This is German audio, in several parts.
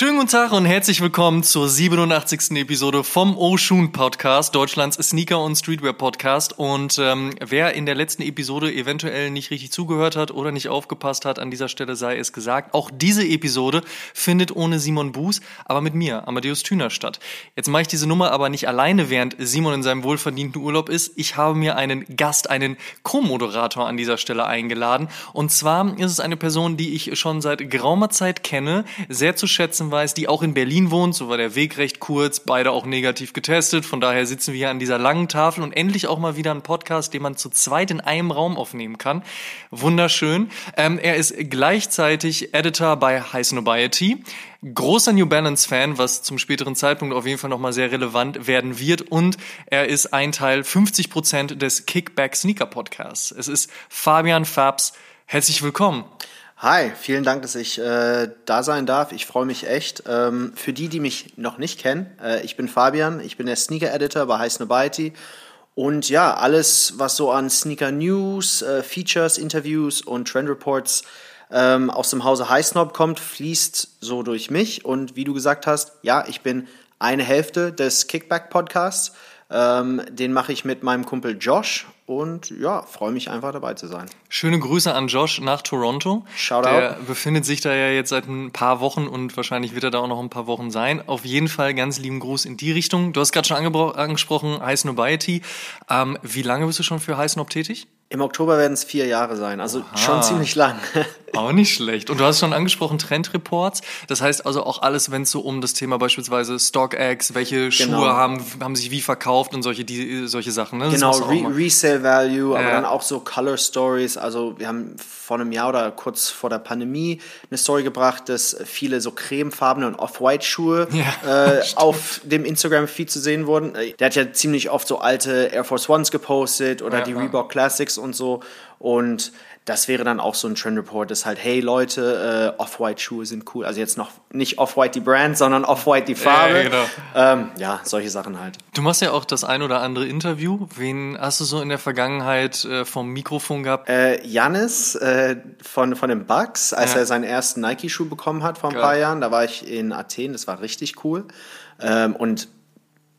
Schönen guten Tag und herzlich willkommen zur 87. Episode vom Oshun Podcast, Deutschlands Sneaker- und Streetwear-Podcast. Und ähm, wer in der letzten Episode eventuell nicht richtig zugehört hat oder nicht aufgepasst hat, an dieser Stelle sei es gesagt, auch diese Episode findet ohne Simon Buß, aber mit mir, Amadeus Thüner, statt. Jetzt mache ich diese Nummer aber nicht alleine, während Simon in seinem wohlverdienten Urlaub ist. Ich habe mir einen Gast, einen Co-Moderator an dieser Stelle eingeladen. Und zwar ist es eine Person, die ich schon seit geraumer Zeit kenne, sehr zu schätzen weiß, die auch in Berlin wohnt. So war der Weg recht kurz, beide auch negativ getestet. Von daher sitzen wir hier an dieser langen Tafel und endlich auch mal wieder ein Podcast, den man zu zweit in einem Raum aufnehmen kann. Wunderschön. Ähm, er ist gleichzeitig Editor bei High Snobiety großer New Balance Fan, was zum späteren Zeitpunkt auf jeden Fall nochmal sehr relevant werden wird. Und er ist ein Teil 50 Prozent des Kickback Sneaker Podcasts. Es ist Fabian Fabs. Herzlich willkommen. Hi, vielen Dank, dass ich äh, da sein darf. Ich freue mich echt. Ähm, für die, die mich noch nicht kennen, äh, ich bin Fabian, ich bin der Sneaker-Editor bei High Snobiety. Und ja, alles, was so an Sneaker News, äh, Features, Interviews und Trend Reports ähm, aus dem Hause High Snob kommt, fließt so durch mich. Und wie du gesagt hast, ja, ich bin eine Hälfte des Kickback-Podcasts. Ähm, den mache ich mit meinem Kumpel Josh und ja, freue mich einfach dabei zu sein. Schöne Grüße an Josh nach Toronto. Shoutout. Der befindet sich da ja jetzt seit ein paar Wochen und wahrscheinlich wird er da auch noch ein paar Wochen sein. Auf jeden Fall ganz lieben Gruß in die Richtung. Du hast gerade schon angesprochen, High Snobiety. Ähm, wie lange bist du schon für High Snob tätig? Im Oktober werden es vier Jahre sein, also Aha. schon ziemlich lang. Auch nicht schlecht. Und du hast schon angesprochen Trendreports. Das heißt also auch alles, wenn es so um das Thema beispielsweise StockX, welche genau. Schuhe haben, haben sich wie verkauft und solche, die, solche Sachen. Ne? Genau, Re Resale Value, aber dann auch so Color Stories. Also wir haben vor einem Jahr oder kurz vor der Pandemie eine Story gebracht, dass viele so cremefarbene und Off-White-Schuhe ja, äh, auf dem Instagram-Feed zu sehen wurden. Der hat ja ziemlich oft so alte Air Force Ones gepostet oder ja, die Reebok Classics und so. Und das wäre dann auch so ein Trend Report, das halt, hey Leute, äh, Off-White-Schuhe sind cool. Also jetzt noch nicht Off-White die Brand, sondern Off-White die Farbe. Ja, genau. ähm, ja, solche Sachen halt. Du machst ja auch das ein oder andere Interview. Wen hast du so in der Vergangenheit äh, vom Mikrofon gehabt? Äh, Janis äh, von, von den Bucks, als ja. er seinen ersten Nike-Schuh bekommen hat vor ein Geil. paar Jahren. Da war ich in Athen, das war richtig cool. Ähm, und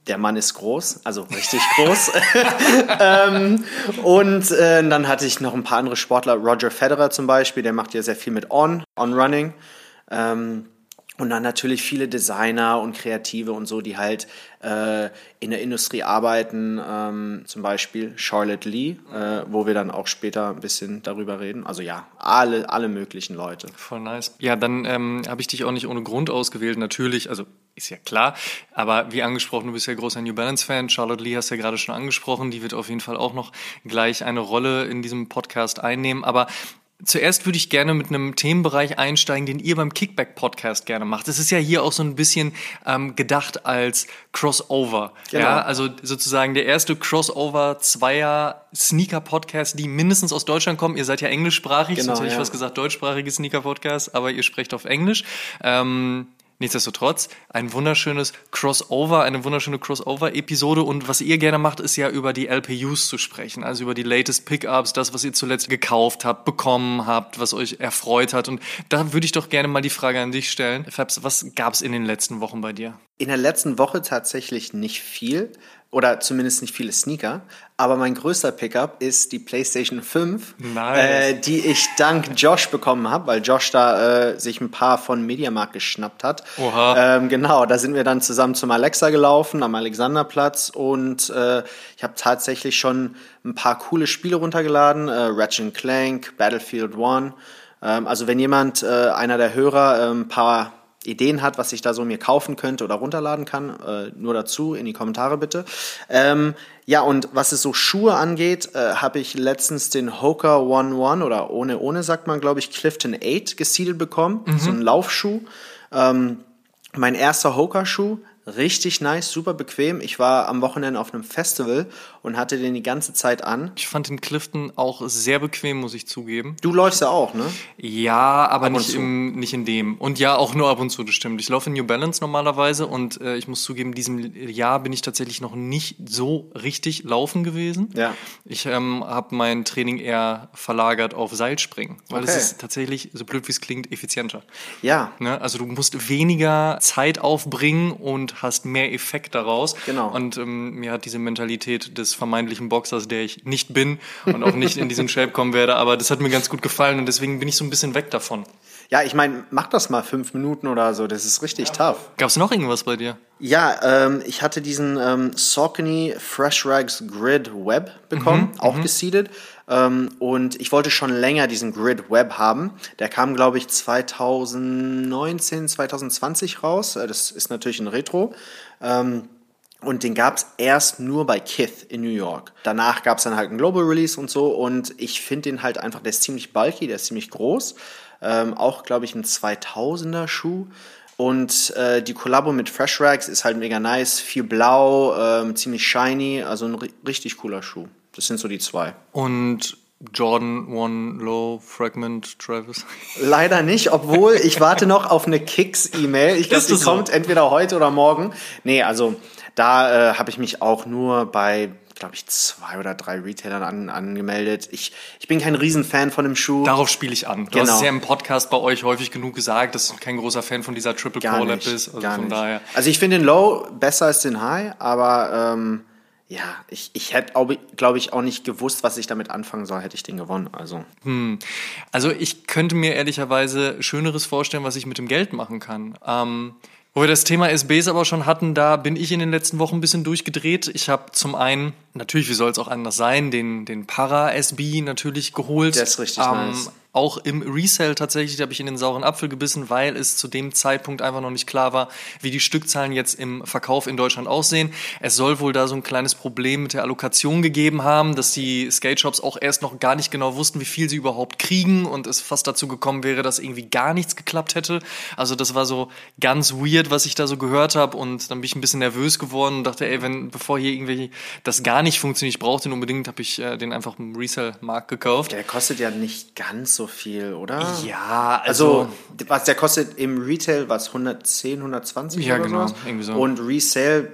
der Mann ist groß, also richtig groß. ähm, und äh, dann hatte ich noch ein paar andere Sportler, Roger Federer zum Beispiel, der macht ja sehr viel mit On, On Running. Ähm, und dann natürlich viele Designer und Kreative und so, die halt äh, in der Industrie arbeiten, ähm, zum Beispiel Charlotte Lee, äh, wo wir dann auch später ein bisschen darüber reden. Also ja, alle, alle möglichen Leute. Voll nice. Ja, dann ähm, habe ich dich auch nicht ohne Grund ausgewählt, natürlich, also ist ja klar. Aber wie angesprochen, du bist ja großer New Balance-Fan. Charlotte Lee hast du ja gerade schon angesprochen. Die wird auf jeden Fall auch noch gleich eine Rolle in diesem Podcast einnehmen. Aber Zuerst würde ich gerne mit einem Themenbereich einsteigen, den ihr beim Kickback-Podcast gerne macht. Es ist ja hier auch so ein bisschen ähm, gedacht als Crossover. Genau. Ja, also sozusagen der erste Crossover zweier Sneaker-Podcasts, die mindestens aus Deutschland kommen. Ihr seid ja englischsprachig, genau, sonst hätte ich ja. was gesagt, deutschsprachige Sneaker-Podcasts, aber ihr sprecht auf Englisch. Ähm, Nichtsdestotrotz ein wunderschönes Crossover, eine wunderschöne Crossover-Episode. Und was ihr gerne macht, ist ja über die LPUs zu sprechen, also über die latest Pickups, das, was ihr zuletzt gekauft habt, bekommen habt, was euch erfreut hat. Und da würde ich doch gerne mal die Frage an dich stellen. Fabs, was gab es in den letzten Wochen bei dir? In der letzten Woche tatsächlich nicht viel, oder zumindest nicht viele Sneaker. Aber mein größter Pickup ist die PlayStation 5, nice. äh, die ich dank Josh bekommen habe, weil Josh da äh, sich ein paar von Mediamarkt geschnappt hat. Oha. Ähm, genau, da sind wir dann zusammen zum Alexa gelaufen, am Alexanderplatz und äh, ich habe tatsächlich schon ein paar coole Spiele runtergeladen, äh, Ratchet Clank, Battlefield 1. Ähm, also wenn jemand, äh, einer der Hörer, äh, ein paar Ideen hat, was ich da so mir kaufen könnte oder runterladen kann, äh, nur dazu in die Kommentare bitte. Ähm, ja, und was es so Schuhe angeht, äh, habe ich letztens den Hoka One One oder ohne ohne sagt man, glaube ich, Clifton 8 gesiedelt bekommen. Mhm. So ein Laufschuh. Ähm, mein erster Hoka-Schuh Richtig nice, super bequem. Ich war am Wochenende auf einem Festival und hatte den die ganze Zeit an. Ich fand den Clifton auch sehr bequem, muss ich zugeben. Du läufst ja auch, ne? Ja, aber nicht, im, nicht in dem. Und ja, auch nur ab und zu, das stimmt. Ich laufe in New Balance normalerweise und äh, ich muss zugeben, diesem Jahr bin ich tatsächlich noch nicht so richtig laufen gewesen. Ja. Ich ähm, habe mein Training eher verlagert auf Seilspringen, weil okay. es ist tatsächlich, so blöd wie es klingt, effizienter. Ja. Ne? Also du musst weniger Zeit aufbringen und hast mehr Effekt daraus. Genau. Und ähm, mir hat diese Mentalität des vermeintlichen Boxers, der ich nicht bin und auch nicht in diesen Shape kommen werde, aber das hat mir ganz gut gefallen und deswegen bin ich so ein bisschen weg davon. Ja, ich meine, mach das mal fünf Minuten oder so, das ist richtig ja. tough. Gab es noch irgendwas bei dir? Ja, ähm, ich hatte diesen ähm, Saucony Fresh Rags Grid Web bekommen, mhm, auch mhm. geseedet. Ähm, und ich wollte schon länger diesen Grid Web haben. Der kam, glaube ich, 2019, 2020 raus. Äh, das ist natürlich ein Retro. Ähm, und den gab es erst nur bei Kith in New York. Danach gab es dann halt einen Global Release und so. Und ich finde den halt einfach, der ist ziemlich bulky, der ist ziemlich groß. Ähm, auch, glaube ich, ein 2000er Schuh. Und äh, die Kollabo mit Fresh Rags ist halt mega nice. Viel blau, ähm, ziemlich shiny. Also ein richtig cooler Schuh. Das sind so die zwei. Und Jordan One Low Fragment Travis? Leider nicht, obwohl ich warte noch auf eine Kicks-E-Mail. Ich glaube, die so? kommt entweder heute oder morgen. Nee, also da äh, habe ich mich auch nur bei glaube ich, zwei oder drei Retailern an, angemeldet. Ich, ich bin kein Riesenfan von dem Schuh. Darauf spiele ich an. Du genau. hast es ja im Podcast bei euch häufig genug gesagt, dass du kein großer Fan von dieser Triple Collab bist. Also gar von nicht. daher. Also ich finde den Low besser als den High, aber ähm, ja, ich, ich hätte, glaube ich, auch nicht gewusst, was ich damit anfangen soll, hätte ich den gewonnen. Also. Hm. also ich könnte mir ehrlicherweise Schöneres vorstellen, was ich mit dem Geld machen kann. Ähm, wo wir das Thema SBs aber schon hatten, da bin ich in den letzten Wochen ein bisschen durchgedreht. Ich habe zum einen, natürlich, wie soll es auch anders sein, den, den Para-SB natürlich geholt. Der ist richtig ähm, nice auch im Resell tatsächlich habe ich in den sauren Apfel gebissen, weil es zu dem Zeitpunkt einfach noch nicht klar war, wie die Stückzahlen jetzt im Verkauf in Deutschland aussehen. Es soll wohl da so ein kleines Problem mit der Allokation gegeben haben, dass die Skate Shops auch erst noch gar nicht genau wussten, wie viel sie überhaupt kriegen und es fast dazu gekommen wäre, dass irgendwie gar nichts geklappt hätte. Also das war so ganz weird, was ich da so gehört habe und dann bin ich ein bisschen nervös geworden und dachte, ey, wenn bevor hier irgendwie das gar nicht funktioniert, ich brauche den unbedingt, habe ich äh, den einfach im Resell-Markt gekauft. Der kostet ja nicht ganz so so viel, oder? Ja, also, also was der kostet im Retail was 110, 120 ja, oder genau, sowas. irgendwie so. Und Resale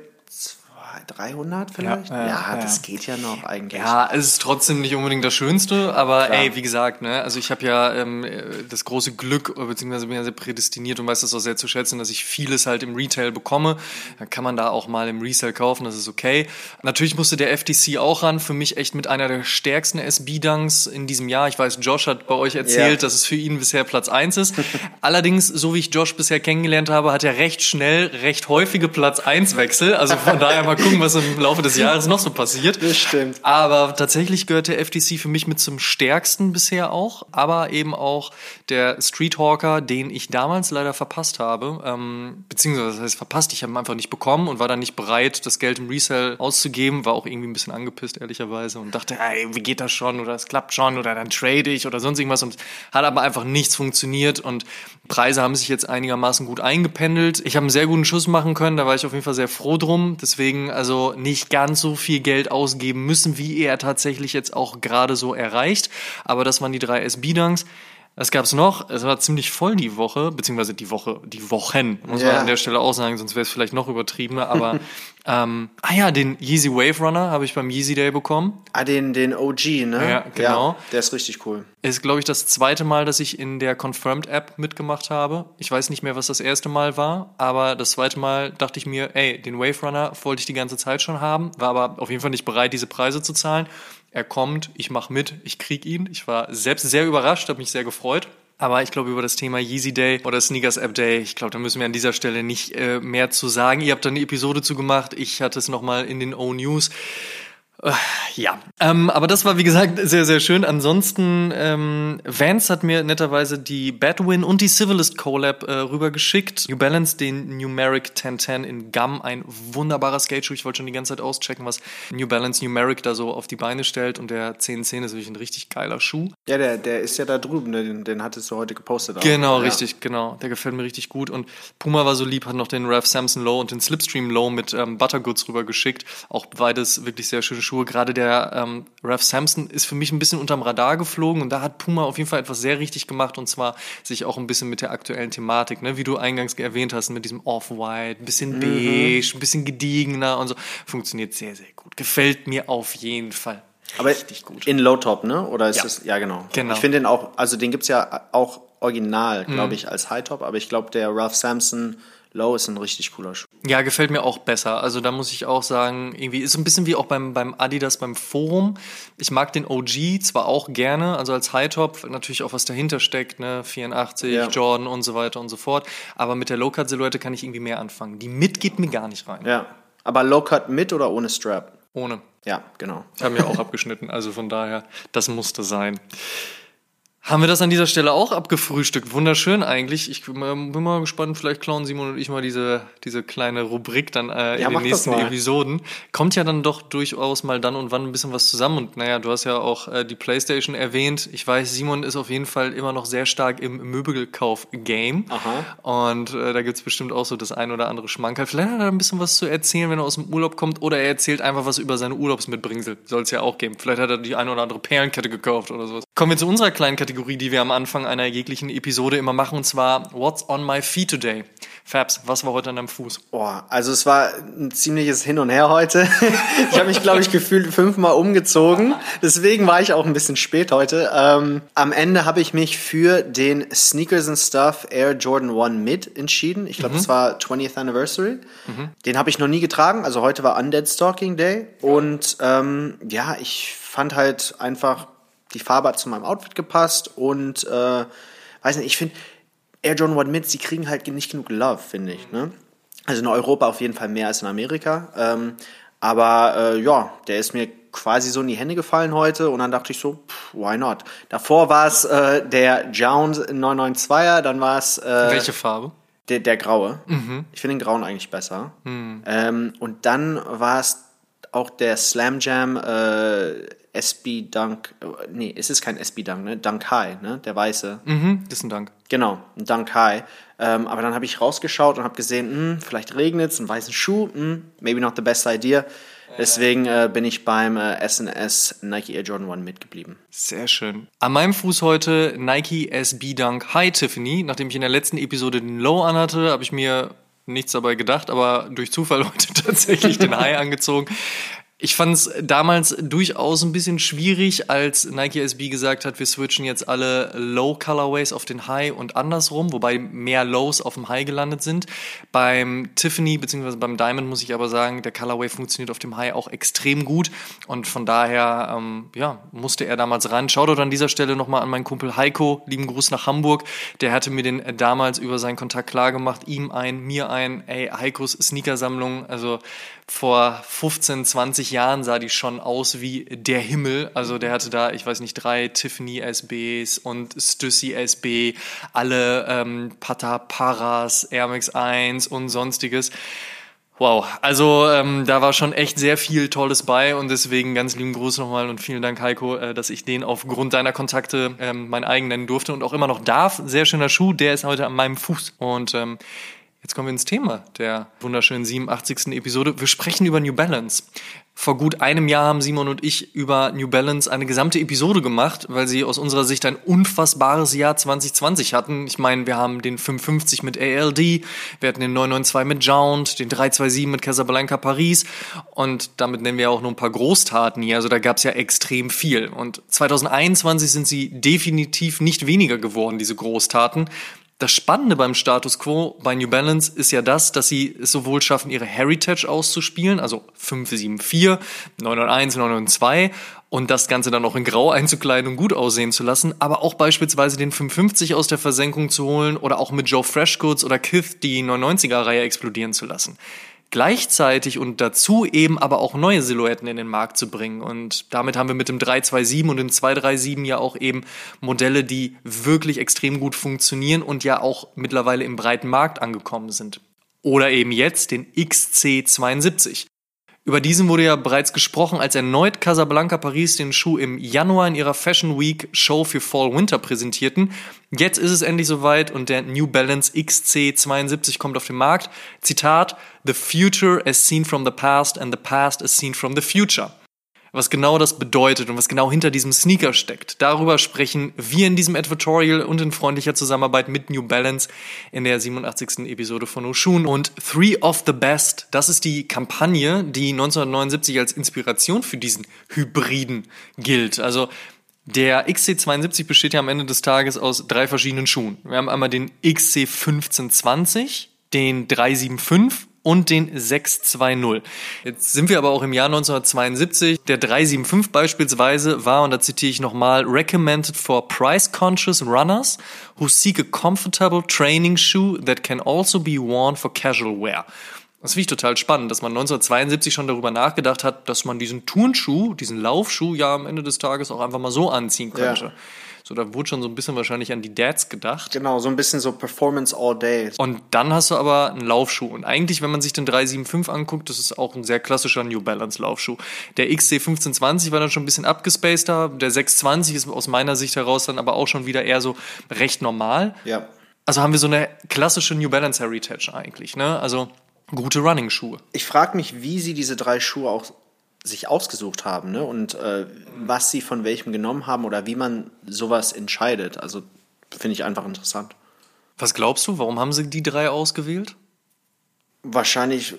300 vielleicht? Ja, ja, ja, das geht ja noch eigentlich. Ja, es ist trotzdem nicht unbedingt das Schönste, aber Klar. ey, wie gesagt, ne, also ich habe ja ähm, das große Glück, beziehungsweise bin ja sehr prädestiniert und weiß das auch sehr zu schätzen, dass ich vieles halt im Retail bekomme. Dann kann man da auch mal im Resale kaufen, das ist okay. Natürlich musste der FTC auch ran, für mich echt mit einer der stärksten SB-Dunks in diesem Jahr. Ich weiß, Josh hat bei euch erzählt, ja. dass es für ihn bisher Platz 1 ist. Allerdings, so wie ich Josh bisher kennengelernt habe, hat er recht schnell, recht häufige Platz 1 Wechsel. Also von daher mal gucken, was im Laufe des Jahres noch so passiert. Das stimmt. Aber tatsächlich gehört der FTC für mich mit zum stärksten bisher auch, aber eben auch der Streethawker, den ich damals leider verpasst habe. Ähm, beziehungsweise, das heißt verpasst, ich habe ihn einfach nicht bekommen und war dann nicht bereit, das Geld im Resell auszugeben. War auch irgendwie ein bisschen angepisst, ehrlicherweise, und dachte, ey, wie geht das schon oder es klappt schon oder dann trade ich oder sonst irgendwas. Und hat aber einfach nichts funktioniert und Preise haben sich jetzt einigermaßen gut eingependelt. Ich habe einen sehr guten Schuss machen können, da war ich auf jeden Fall sehr froh drum. Deswegen, also nicht ganz so viel Geld ausgeben müssen, wie er tatsächlich jetzt auch gerade so erreicht. Aber das waren die drei SB-Dunks. Was gab's noch? Es war ziemlich voll die Woche, beziehungsweise die Woche, die Wochen, muss ja. man an der Stelle auch sagen, sonst wäre es vielleicht noch übertriebener. Aber ähm, ah ja, den Yeezy Wave Runner habe ich beim Yeezy Day bekommen. Ah, den, den OG, ne? Ja, genau. Ja, der ist richtig cool. Ist, glaube ich, das zweite Mal, dass ich in der Confirmed App mitgemacht habe. Ich weiß nicht mehr, was das erste Mal war, aber das zweite Mal dachte ich mir, ey, den Wave Runner wollte ich die ganze Zeit schon haben, war aber auf jeden Fall nicht bereit, diese Preise zu zahlen er kommt, ich mache mit, ich krieg ihn. Ich war selbst sehr überrascht, habe mich sehr gefreut. Aber ich glaube, über das Thema Yeezy Day oder Sneakers App Day, ich glaube, da müssen wir an dieser Stelle nicht äh, mehr zu sagen. Ihr habt da eine Episode zu gemacht. Ich hatte es nochmal in den O-News. Ja, ähm, aber das war wie gesagt sehr, sehr schön. Ansonsten, ähm, Vance hat mir netterweise die Badwin und die Civilist Collab äh, rübergeschickt. New Balance, den Numeric 1010 in Gum, ein wunderbarer Skateschuh. Ich wollte schon die ganze Zeit auschecken, was New Balance Numeric da so auf die Beine stellt. Und der 1010 ist wirklich ein richtig geiler Schuh. Ja, der, der ist ja da drüben, den, den hattest du heute gepostet. Auch. Genau, ja. richtig, genau. Der gefällt mir richtig gut. Und Puma war so lieb, hat noch den Ralph Samson Low und den Slipstream Low mit ähm, Buttergoods rübergeschickt. Auch beides wirklich sehr schöne Schuhe. Gerade der ähm, Ralph Sampson ist für mich ein bisschen unterm Radar geflogen und da hat Puma auf jeden Fall etwas sehr richtig gemacht und zwar sich auch ein bisschen mit der aktuellen Thematik, ne, wie du eingangs erwähnt hast, mit diesem Off-White, ein bisschen beige, ein bisschen gediegener und so. Funktioniert sehr, sehr gut. Gefällt mir auf jeden Fall. Aber richtig gut. in Low Top, ne? Oder ist Ja. das? Ja, genau. Genau. Ich finde den auch, also den gibt's ja auch original, glaube ich, als High Top, aber ich glaube, der Ralph Sampson Low ist ein richtig cooler Schuh. Ja, gefällt mir auch besser. Also da muss ich auch sagen, irgendwie ist so ein bisschen wie auch beim, beim Adidas beim Forum. Ich mag den OG zwar auch gerne, also als High-Top, natürlich auch was dahinter steckt, ne, 84, Ja. Jordan und so weiter und so fort. Aber mit der Low-Cut-Silhouette kann ich irgendwie mehr anfangen. Die mit geht mir gar nicht rein. Ja. Aber Low Cut mit oder ohne Strap? Ohne. Ja, genau. Haben wir auch abgeschnitten, also von daher, das musste sein. Haben wir das an dieser Stelle auch abgefrühstückt? Wunderschön eigentlich. Ich bin mal- gespannt, vielleicht klauen Simon und ich mal diese, diese kleine Rubrik dann äh, in Ja, den mach das nächsten. Episoden. Kommt ja dann doch durchaus mal dann und wann ein bisschen was zusammen. Und naja, du hast ja auch äh, die Playstation erwähnt. Ich weiß, Simon ist auf jeden Fall immer noch sehr stark im Möbelkauf-Game. Aha. Und äh, da gibt's bestimmt auch so das ein oder andere Schmankerl. Vielleicht hat er ein bisschen was zu erzählen, wenn er aus dem Urlaub kommt. Oder er erzählt einfach was über seine Urlaubsmitbringsel. Soll es ja auch geben. Vielleicht hat er die eine oder andere Perlenkette gekauft oder sowas. Kommen wir zu unserer kleinen Kategorie, die wir am Anfang einer jeglichen Episode immer machen. Und zwar What's on my feet today? Fabs, was war heute an deinem Fuß? Boah, also es war ein ziemliches Hin und Her heute. ich habe mich, glaube ich, gefühlt fünfmal umgezogen. Deswegen war ich auch ein bisschen spät heute. Ähm, am Ende habe ich mich für den Sneakers and Stuff Air Jordan 1 Mid entschieden. Ich glaube, das war 20th Anniversary. Den habe ich noch nie getragen. Also heute war Undead Stalking Day. Und ähm, ja, ich fand halt einfach, die Farbe hat zu meinem Outfit gepasst. Und äh, weiß nicht, ich finde, Air Jordan 1 Mids, die kriegen halt nicht genug Love, finde ich. Ne? Also in Europa auf jeden Fall mehr als in Amerika. Ähm, aber äh, ja, der ist mir quasi so in die Hände gefallen heute und dann dachte ich so, pff, why not? Davor war es äh, der Jones 992er, dann war es äh, Welche Farbe? der, der graue. Ich finde den grauen eigentlich besser. Ähm, und dann war es auch der Slam Jam äh, SB Dunk. Nee, es ist kein SB Dunk, ne? Dunk High, ne? Der weiße. Mhm, das ist ein Dank. Genau, ein Dunk High. Ähm, aber dann habe ich rausgeschaut und habe gesehen, hm, vielleicht regnet es, einen weißen Schuh, hm, maybe not the best idea. Deswegen äh, bin ich beim äh, SNS Nike Air Jordan 1 mitgeblieben. Sehr schön. An meinem Fuß heute Nike SB Dunk High Tiffany. Nachdem ich in der letzten Episode den Low anhatte, habe ich mir nichts dabei gedacht, aber durch Zufall heute tatsächlich den High angezogen. Ich fand es damals durchaus ein bisschen schwierig, als Nike SB gesagt hat, wir switchen jetzt alle Low Colorways auf den High und andersrum, wobei mehr Lows auf dem High gelandet sind. Beim Tiffany bzw. beim Diamond muss ich aber sagen, der Colorway funktioniert auf dem High auch extrem gut und von daher ähm, ja, musste er damals ran. Shoutout an dieser Stelle nochmal an meinen Kumpel Heiko, lieben Gruß nach Hamburg. Der hatte mir den damals über seinen Kontakt klar gemacht, ihm ein, mir ein, ey, Heikos Sneakersammlung, also vor 15, 20 Jahren sah die schon aus wie der Himmel. Also der hatte da, ich weiß nicht, drei Tiffany SBs und Stussy SB, alle ähm, Pata Paras, Air Max 1 und sonstiges. Wow, also ähm, da war schon echt sehr viel Tolles bei und deswegen ganz lieben Gruß nochmal und vielen Dank Heiko, äh, dass ich den aufgrund deiner Kontakte ähm, mein eigen nennen durfte und auch immer noch darf. Sehr schöner Schuh, der ist heute an meinem Fuß und ähm, Jetzt kommen wir ins Thema der wunderschönen 87. Episode. Wir sprechen über New Balance. Vor gut einem Jahr haben Simon und ich über New Balance eine gesamte Episode gemacht, weil sie aus unserer Sicht ein unfassbares Jahr 2020 hatten. Ich meine, wir haben den 550 mit ALD, wir hatten den 992 mit Jound, den 327 mit Casablanca Paris und damit nennen wir auch nur ein paar Großtaten hier. Also da gab es ja extrem viel. Und 2021 sind sie definitiv nicht weniger geworden, diese Großtaten. Das Spannende beim Status Quo bei New Balance ist ja das, dass sie es sowohl schaffen, ihre Heritage auszuspielen, also 574, 991, 992 und das Ganze dann auch in Grau einzukleiden und gut aussehen zu lassen, aber auch beispielsweise den 550 aus der Versenkung zu holen oder auch mit Joe Freshgoods oder Kith die 990er-Reihe explodieren zu lassen. Gleichzeitig und dazu eben aber auch neue Silhouetten in den Markt zu bringen. Und damit haben wir mit dem 327 und dem 237 ja auch eben Modelle, die wirklich extrem gut funktionieren und ja auch mittlerweile im breiten Markt angekommen sind. Oder eben jetzt den XC72. Über diesen wurde ja bereits gesprochen, als erneut Casablanca Paris den Schuh im Januar in ihrer Fashion Week Show für Fall Winter präsentierten. Jetzt ist es endlich soweit und der New Balance XC72 kommt auf den Markt. Zitat, The future as seen from the past and the past as seen from the future was genau das bedeutet und was genau hinter diesem Sneaker steckt. Darüber sprechen wir in diesem Advertorial und in freundlicher Zusammenarbeit mit New Balance in der 87. Episode von Oshun. Und Three of the Best, das ist die Kampagne, die 1979 als Inspiration für diesen Hybriden gilt. Also der XC72 besteht ja am Ende des Tages aus drei verschiedenen Schuhen. Wir haben einmal den XC1520, den 375 und den 620. Jetzt sind wir aber auch im Jahr 1972. Der 375 beispielsweise war, und da zitiere ich nochmal, recommended for price-conscious runners who seek a comfortable training shoe that can also be worn for casual wear. Das finde ich total spannend, dass man 1972 schon darüber nachgedacht hat, dass man diesen Turnschuh, diesen Laufschuh ja am Ende des Tages auch einfach mal so anziehen könnte. Ja. So, da wurde schon so ein bisschen wahrscheinlich an die Dads gedacht. Genau, so ein bisschen so Performance all day. Und dann hast du aber einen Laufschuh. Und eigentlich, wenn man sich den 375 anguckt, das ist auch ein sehr klassischer New Balance Laufschuh. Der XC1520 war dann schon ein bisschen abgespaceder. Der 620 ist aus meiner Sicht heraus dann aber auch schon wieder eher so recht normal. Ja. Also haben wir so eine klassische New Balance Heritage eigentlich, ne? Also gute Running-Schuhe. Ich frage mich, wie sie diese drei Schuhe auch sich ausgesucht haben ne? und äh, was sie von welchem genommen haben oder wie man sowas entscheidet. Also finde ich einfach interessant. Was glaubst du, warum haben sie die drei ausgewählt? Wahrscheinlich,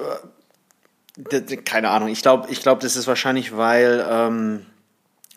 äh, keine Ahnung, ich glaube, ich glaub, das ist wahrscheinlich, weil ähm,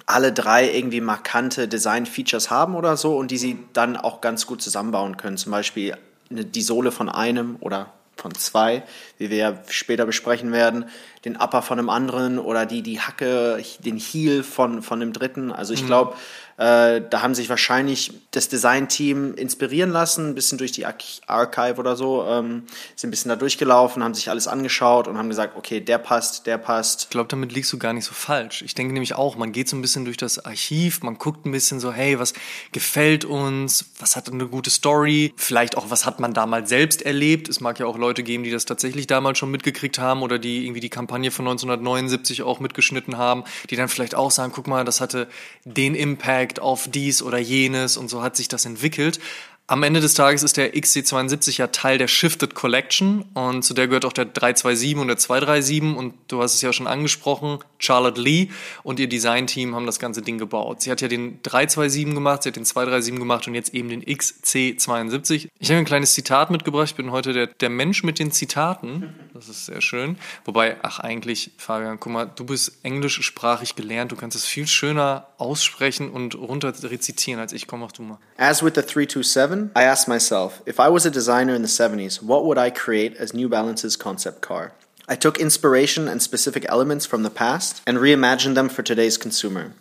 alle drei irgendwie markante Design-Features haben oder so und die sie dann auch ganz gut zusammenbauen können. Zum Beispiel die Sohle von einem oder von zwei, wie wir ja später besprechen werden, den Upper von einem anderen oder die, die Hacke, den Heel von, von dem dritten. Also ich mhm. glaube, äh, da haben sich wahrscheinlich das Design-Team inspirieren lassen, ein bisschen durch die Archive oder so, ähm, sind ein bisschen da durchgelaufen, haben sich alles angeschaut und haben gesagt, okay, der passt, der passt. Ich glaube, damit liegst du gar nicht so falsch. Ich denke nämlich auch, man geht so ein bisschen durch das Archiv, man guckt ein bisschen so, hey, was gefällt uns, was hat eine gute Story, vielleicht auch, was hat man damals selbst erlebt. Es mag ja auch Leute geben, die das tatsächlich damals schon mitgekriegt haben oder die irgendwie die Kampagne von 1979 auch mitgeschnitten haben, die dann vielleicht auch sagen, guck mal, das hatte den Impact, Impact auf dies oder jenes und so hat sich das entwickelt. Am Ende des Tages ist der XC72 ja Teil der Shifted Collection und zu der gehört auch der 327 und der 237 und du hast es ja schon angesprochen, Charlotte Lee und ihr Designteam haben das ganze Ding gebaut. Sie hat ja den 327 gemacht, sie hat den 237 gemacht und jetzt eben den XC72. Ich habe ein kleines Zitat mitgebracht, ich bin heute der, der Mensch mit den Zitaten, das ist sehr schön. Wobei, ach eigentlich, Fabian, guck mal, du bist englischsprachig gelernt, du kannst es viel schöner aussprechen und runter rezitieren als ich. Komm, mach du mal. As with the 327 I asked myself if I was a designer in the 70s, what would I create as New Balance's concept car? I took inspiration and specific elements from the past and reimagined them for today's consumer.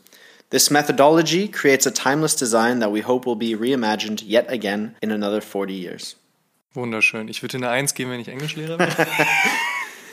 This methodology creates a timeless design that we hope will be reimagined yet again in another 40 years. Wunderschön. Ich würde eine Eins geben, wenn ich Englischlehrer bin.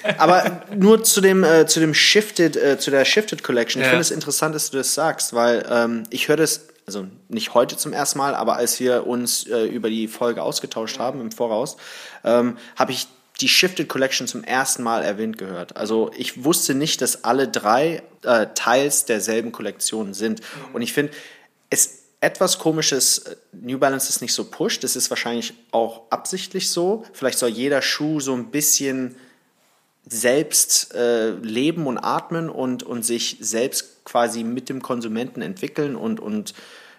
Aber nur zu dem, äh, zu dem Shifted, äh, zu der Shifted Collection. Ich ja. finde es interessant, dass du das sagst, weil ähm, ich höre das also nicht heute zum ersten Mal, aber als wir uns äh, über die Folge ausgetauscht haben im Voraus, ähm, habe ich die Shifted Collection zum ersten Mal erwähnt gehört. Also ich wusste nicht, dass alle drei äh, Teils derselben Kollektion sind. Mhm. Und ich finde, es etwas komisches, äh, New Balance ist nicht so pusht. Das ist wahrscheinlich auch absichtlich so. Vielleicht soll jeder Schuh so ein bisschen selbst äh, leben und atmen und, und sich selbst quasi mit dem Konsumenten entwickeln und, und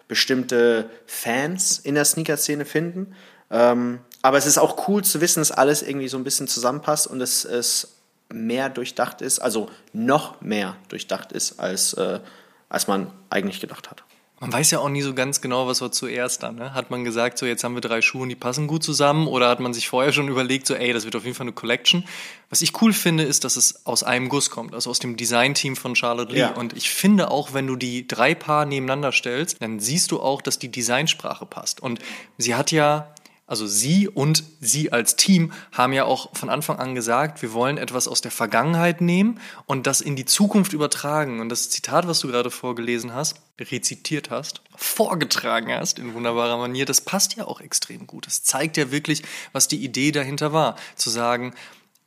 bestimmte Fans in der Sneaker-Szene finden. Ähm, aber es ist auch cool zu wissen, dass alles irgendwie so ein bisschen zusammenpasst und dass es mehr durchdacht ist, also noch mehr durchdacht ist, als, äh, als man eigentlich gedacht hat. Man weiß ja auch nie so ganz genau, was war zuerst dann. Ne? Hat man gesagt, so jetzt haben wir drei Schuhe und die passen gut zusammen oder hat man sich vorher schon überlegt, so ey, das wird auf jeden Fall eine Collection. Was ich cool finde, ist, dass es aus einem Guss kommt, also aus dem Designteam von Charlotte Lee. Ja. Und ich finde auch, wenn du die drei Paar nebeneinander stellst, dann siehst du auch, dass die Designsprache passt. Und sie hat ja also sie und sie als Team haben ja auch von Anfang an gesagt, wir wollen etwas aus der Vergangenheit nehmen und das in die Zukunft übertragen. Und das Zitat, was du gerade vorgelesen hast, rezitiert hast, vorgetragen hast in wunderbarer Manier, das passt ja auch extrem gut. Das zeigt ja wirklich, was die Idee dahinter war. Zu sagen,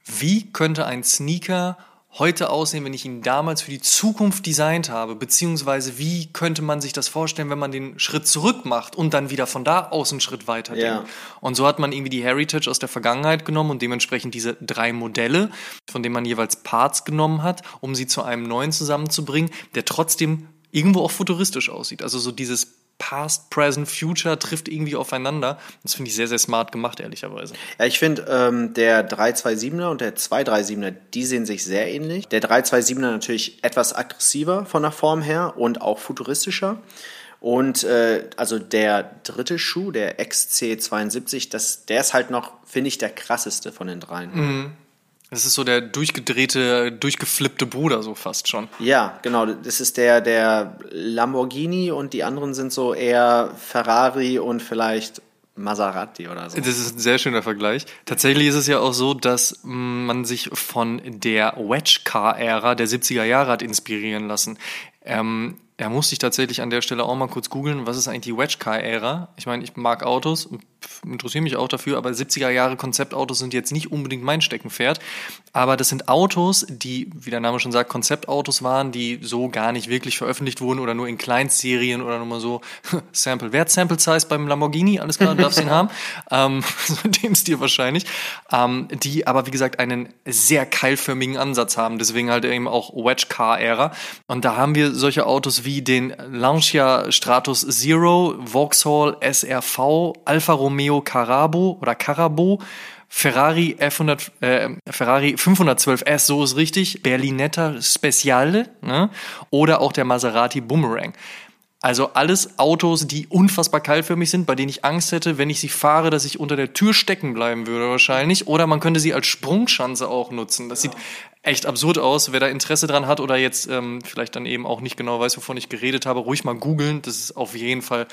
wie könnte ein Sneaker heute aussehen, wenn ich ihn damals für die Zukunft designt habe? Beziehungsweise wie könnte man sich das vorstellen, wenn man den Schritt zurück macht und dann wieder von da aus einen Schritt weiter denkt? Ja. Und so hat man irgendwie die Heritage aus der Vergangenheit genommen und dementsprechend diese drei Modelle, von denen man jeweils Parts genommen hat, um sie zu einem neuen zusammenzubringen, der trotzdem irgendwo auch futuristisch aussieht. Also so dieses Past, Present, Future trifft irgendwie aufeinander. Das finde ich sehr, sehr smart gemacht, ehrlicherweise. Ja, ich finde, ähm, der 327er und der 237er, die sehen sich sehr ähnlich. Der 327er natürlich etwas aggressiver von der Form her und auch futuristischer. Und äh, also der dritte Schuh, der XC72, das, der ist halt noch, finde ich, der krasseste von den dreien. Mhm. Das ist so der durchgedrehte, durchgeflippte Bruder, so fast schon. Ja, genau. Das ist der, der Lamborghini und die anderen sind so eher Ferrari und vielleicht Maserati oder so. Das ist ein sehr schöner Vergleich. Tatsächlich ist es ja auch so, dass man sich von der Wedge-Car-Ära der 70er Jahre hat inspirieren lassen. Ähm, da musste ich tatsächlich an der Stelle auch mal kurz googeln, was ist eigentlich die Wedge-Car-Ära? Ich meine, ich mag Autos, interessiere mich auch dafür, aber 70er Jahre Konzeptautos sind jetzt nicht unbedingt mein Steckenpferd. Aber das sind Autos, die, wie der Name schon sagt, Konzeptautos waren, die so gar nicht wirklich veröffentlicht wurden oder nur in Kleinstserien oder nur mal so Sample. Wer hat Sample Size beim Lamborghini? Alles klar, darfst ihn haben. Ähm, so in dem Stil wahrscheinlich. Ähm, die aber, wie gesagt, einen sehr keilförmigen Ansatz haben. Deswegen halt eben auch Wedge Car Ära. Und da haben wir solche Autos wie den Lancia Stratus Zero, Vauxhall SRV, Alfa Romeo Carabo oder Carabo, Ferrari F100, äh, Ferrari 512S, so ist richtig, Berlinetta Speciale ne? oder auch der Maserati Boomerang. Also alles Autos, die unfassbar keilförmig sind, bei denen ich Angst hätte, wenn ich sie fahre, dass ich unter der Tür stecken bleiben würde wahrscheinlich. Oder man könnte sie als Sprungschanze auch nutzen. Das ja. sieht echt absurd aus. Wer da Interesse dran hat oder jetzt ähm, vielleicht dann eben auch nicht genau weiß, wovon ich geredet habe, ruhig mal googeln. Das ist auf jeden Fall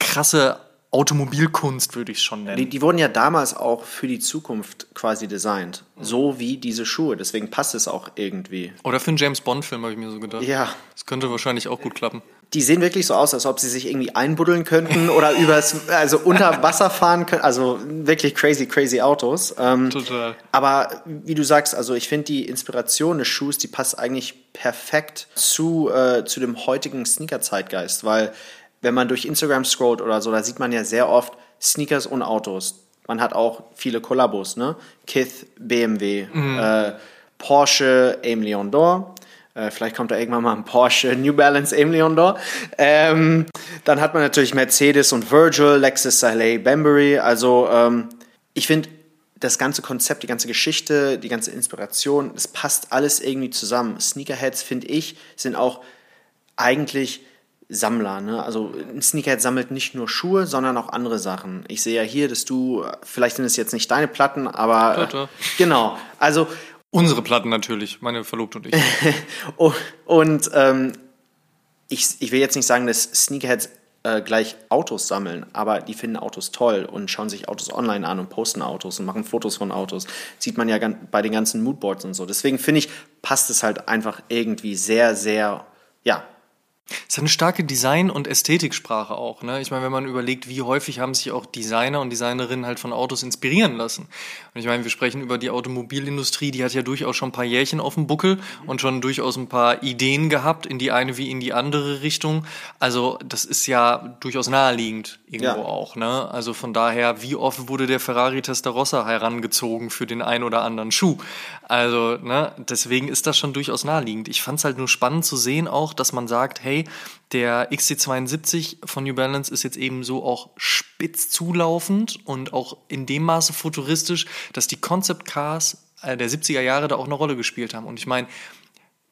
krasse Automobilkunst, würde ich schon nennen. Die, die, wurden ja damals auch für die Zukunft quasi designt. So wie diese Schuhe. Deswegen passt es auch irgendwie. Oder für einen James Bond-Film, habe ich mir so gedacht. Ja. Das könnte wahrscheinlich auch gut klappen. Die sehen wirklich so aus, als ob sie sich irgendwie einbuddeln könnten oder übers, also unter Wasser fahren können. Also wirklich crazy, crazy Autos. Ähm, Total. Aber wie du sagst, also ich finde die Inspiration des Schuhs, die passt eigentlich perfekt zu, äh, zu dem heutigen Sneaker-Zeitgeist, weil wenn man durch Instagram scrollt oder so, da sieht man ja sehr oft Sneakers und Autos. Man hat auch viele Kollabos, ne? Kith, BMW, mhm. äh, Porsche, Aim Leon Dor. Äh, vielleicht kommt da irgendwann mal ein Porsche New Balance Aim Leon Dor. Ähm, dann hat man natürlich Mercedes und Virgil, Lexus, Saleh, Bambury. Also ähm, ich finde, das ganze Konzept, die ganze Geschichte, die ganze Inspiration, es passt alles irgendwie zusammen. Sneakerheads, finde ich, sind auch eigentlich Sammler. Ne? Also ein Sneakerhead sammelt nicht nur Schuhe, sondern auch andere Sachen. Ich sehe ja hier, dass du, vielleicht sind es jetzt nicht deine Platten, aber Total. genau. Also unsere Platten natürlich, meine Verlobte und ich. und ähm, ich, ich will jetzt nicht sagen, dass Sneakerheads äh, gleich Autos sammeln, aber die finden Autos toll und schauen sich Autos online an und posten Autos und machen Fotos von Autos. Sieht man ja bei den ganzen Moodboards und so. Deswegen finde ich, passt es halt einfach irgendwie sehr, sehr, ja, es hat eine starke Design- und Ästhetiksprache auch. Ne? Ich meine, wenn man überlegt, wie häufig haben sich auch Designer und Designerinnen halt von Autos inspirieren lassen. Und ich meine, wir sprechen über die Automobilindustrie, die hat ja durchaus schon ein paar Jährchen auf dem Buckel und schon durchaus ein paar Ideen gehabt, in die eine wie in die andere Richtung. Also das ist ja durchaus naheliegend irgendwo ja. auch. Ne? Also von daher, wie oft wurde der Ferrari Testarossa herangezogen für den ein oder anderen Schuh? Also ne, deswegen ist das schon durchaus naheliegend. Ich fand es halt nur spannend zu sehen auch, dass man sagt, hey, der XC72 von New Balance ist jetzt eben so auch spitz zulaufend und auch in dem Maße futuristisch, dass die Concept Cars äh, der 70er Jahre da auch eine Rolle gespielt haben. Und ich meine,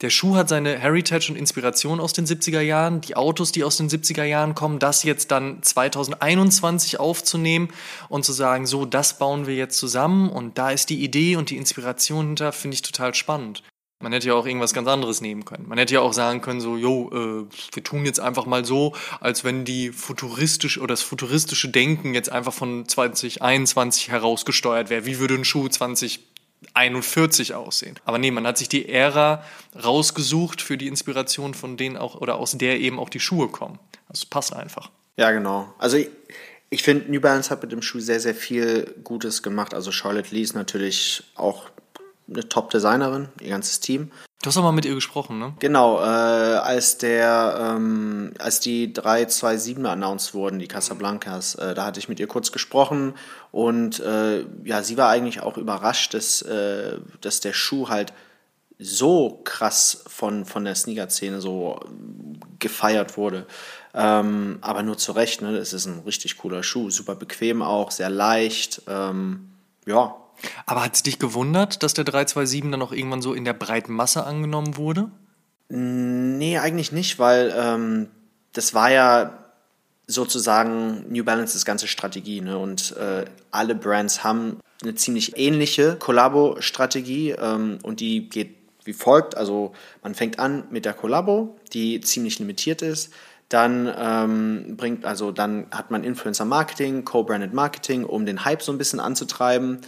der Schuh hat seine Heritage und Inspiration aus den 70er Jahren, die Autos, die aus den 70er Jahren kommen, das jetzt dann 2021 aufzunehmen und zu sagen, so, das bauen wir jetzt zusammen und da ist die Idee und die Inspiration hinter, finde ich total spannend. Man hätte ja auch irgendwas ganz anderes nehmen können. Man hätte ja auch sagen können, so, jo, äh, wir tun jetzt einfach mal so, als wenn die futuristische oder das futuristische Denken jetzt einfach von 2021 herausgesteuert wäre. Wie würde ein Schuh 2041 aussehen? Aber nee, man hat sich die Ära rausgesucht für die Inspiration, von denen auch oder aus der eben auch die Schuhe kommen. Also es passt einfach. Ja, genau. Also ich, ich finde, New Balance hat mit dem Schuh sehr, sehr viel Gutes gemacht. Also Charlotte Lee ist natürlich auch eine Top-Designerin, ihr ganzes Team. Du hast auch mal mit ihr gesprochen, ne? Genau, äh, als der, ähm, als die 327 announced wurden, die Casablancas, äh, da hatte ich mit ihr kurz gesprochen und äh, ja, sie war eigentlich auch überrascht, dass, äh, dass der Schuh halt so krass von, von der Sneaker-Szene so gefeiert wurde. Ähm, aber nur zu Recht, ne? Es ist ein richtig cooler Schuh, super bequem auch, sehr leicht. Ähm, ja, aber hat es dich gewundert, dass der 327 dann auch irgendwann so in der breiten Masse angenommen wurde? Nee, eigentlich nicht, weil ähm, das war ja sozusagen New Balances ganze Strategie. Ne? Und äh, alle Brands haben eine ziemlich ähnliche Kollabo-Strategie ähm, und die geht wie folgt. Also man fängt an mit der Kollabo, die ziemlich limitiert ist. Dann ähm, bringt, also dann hat man Influencer Marketing, Co-Branded Marketing, um den Hype so ein bisschen anzutreiben.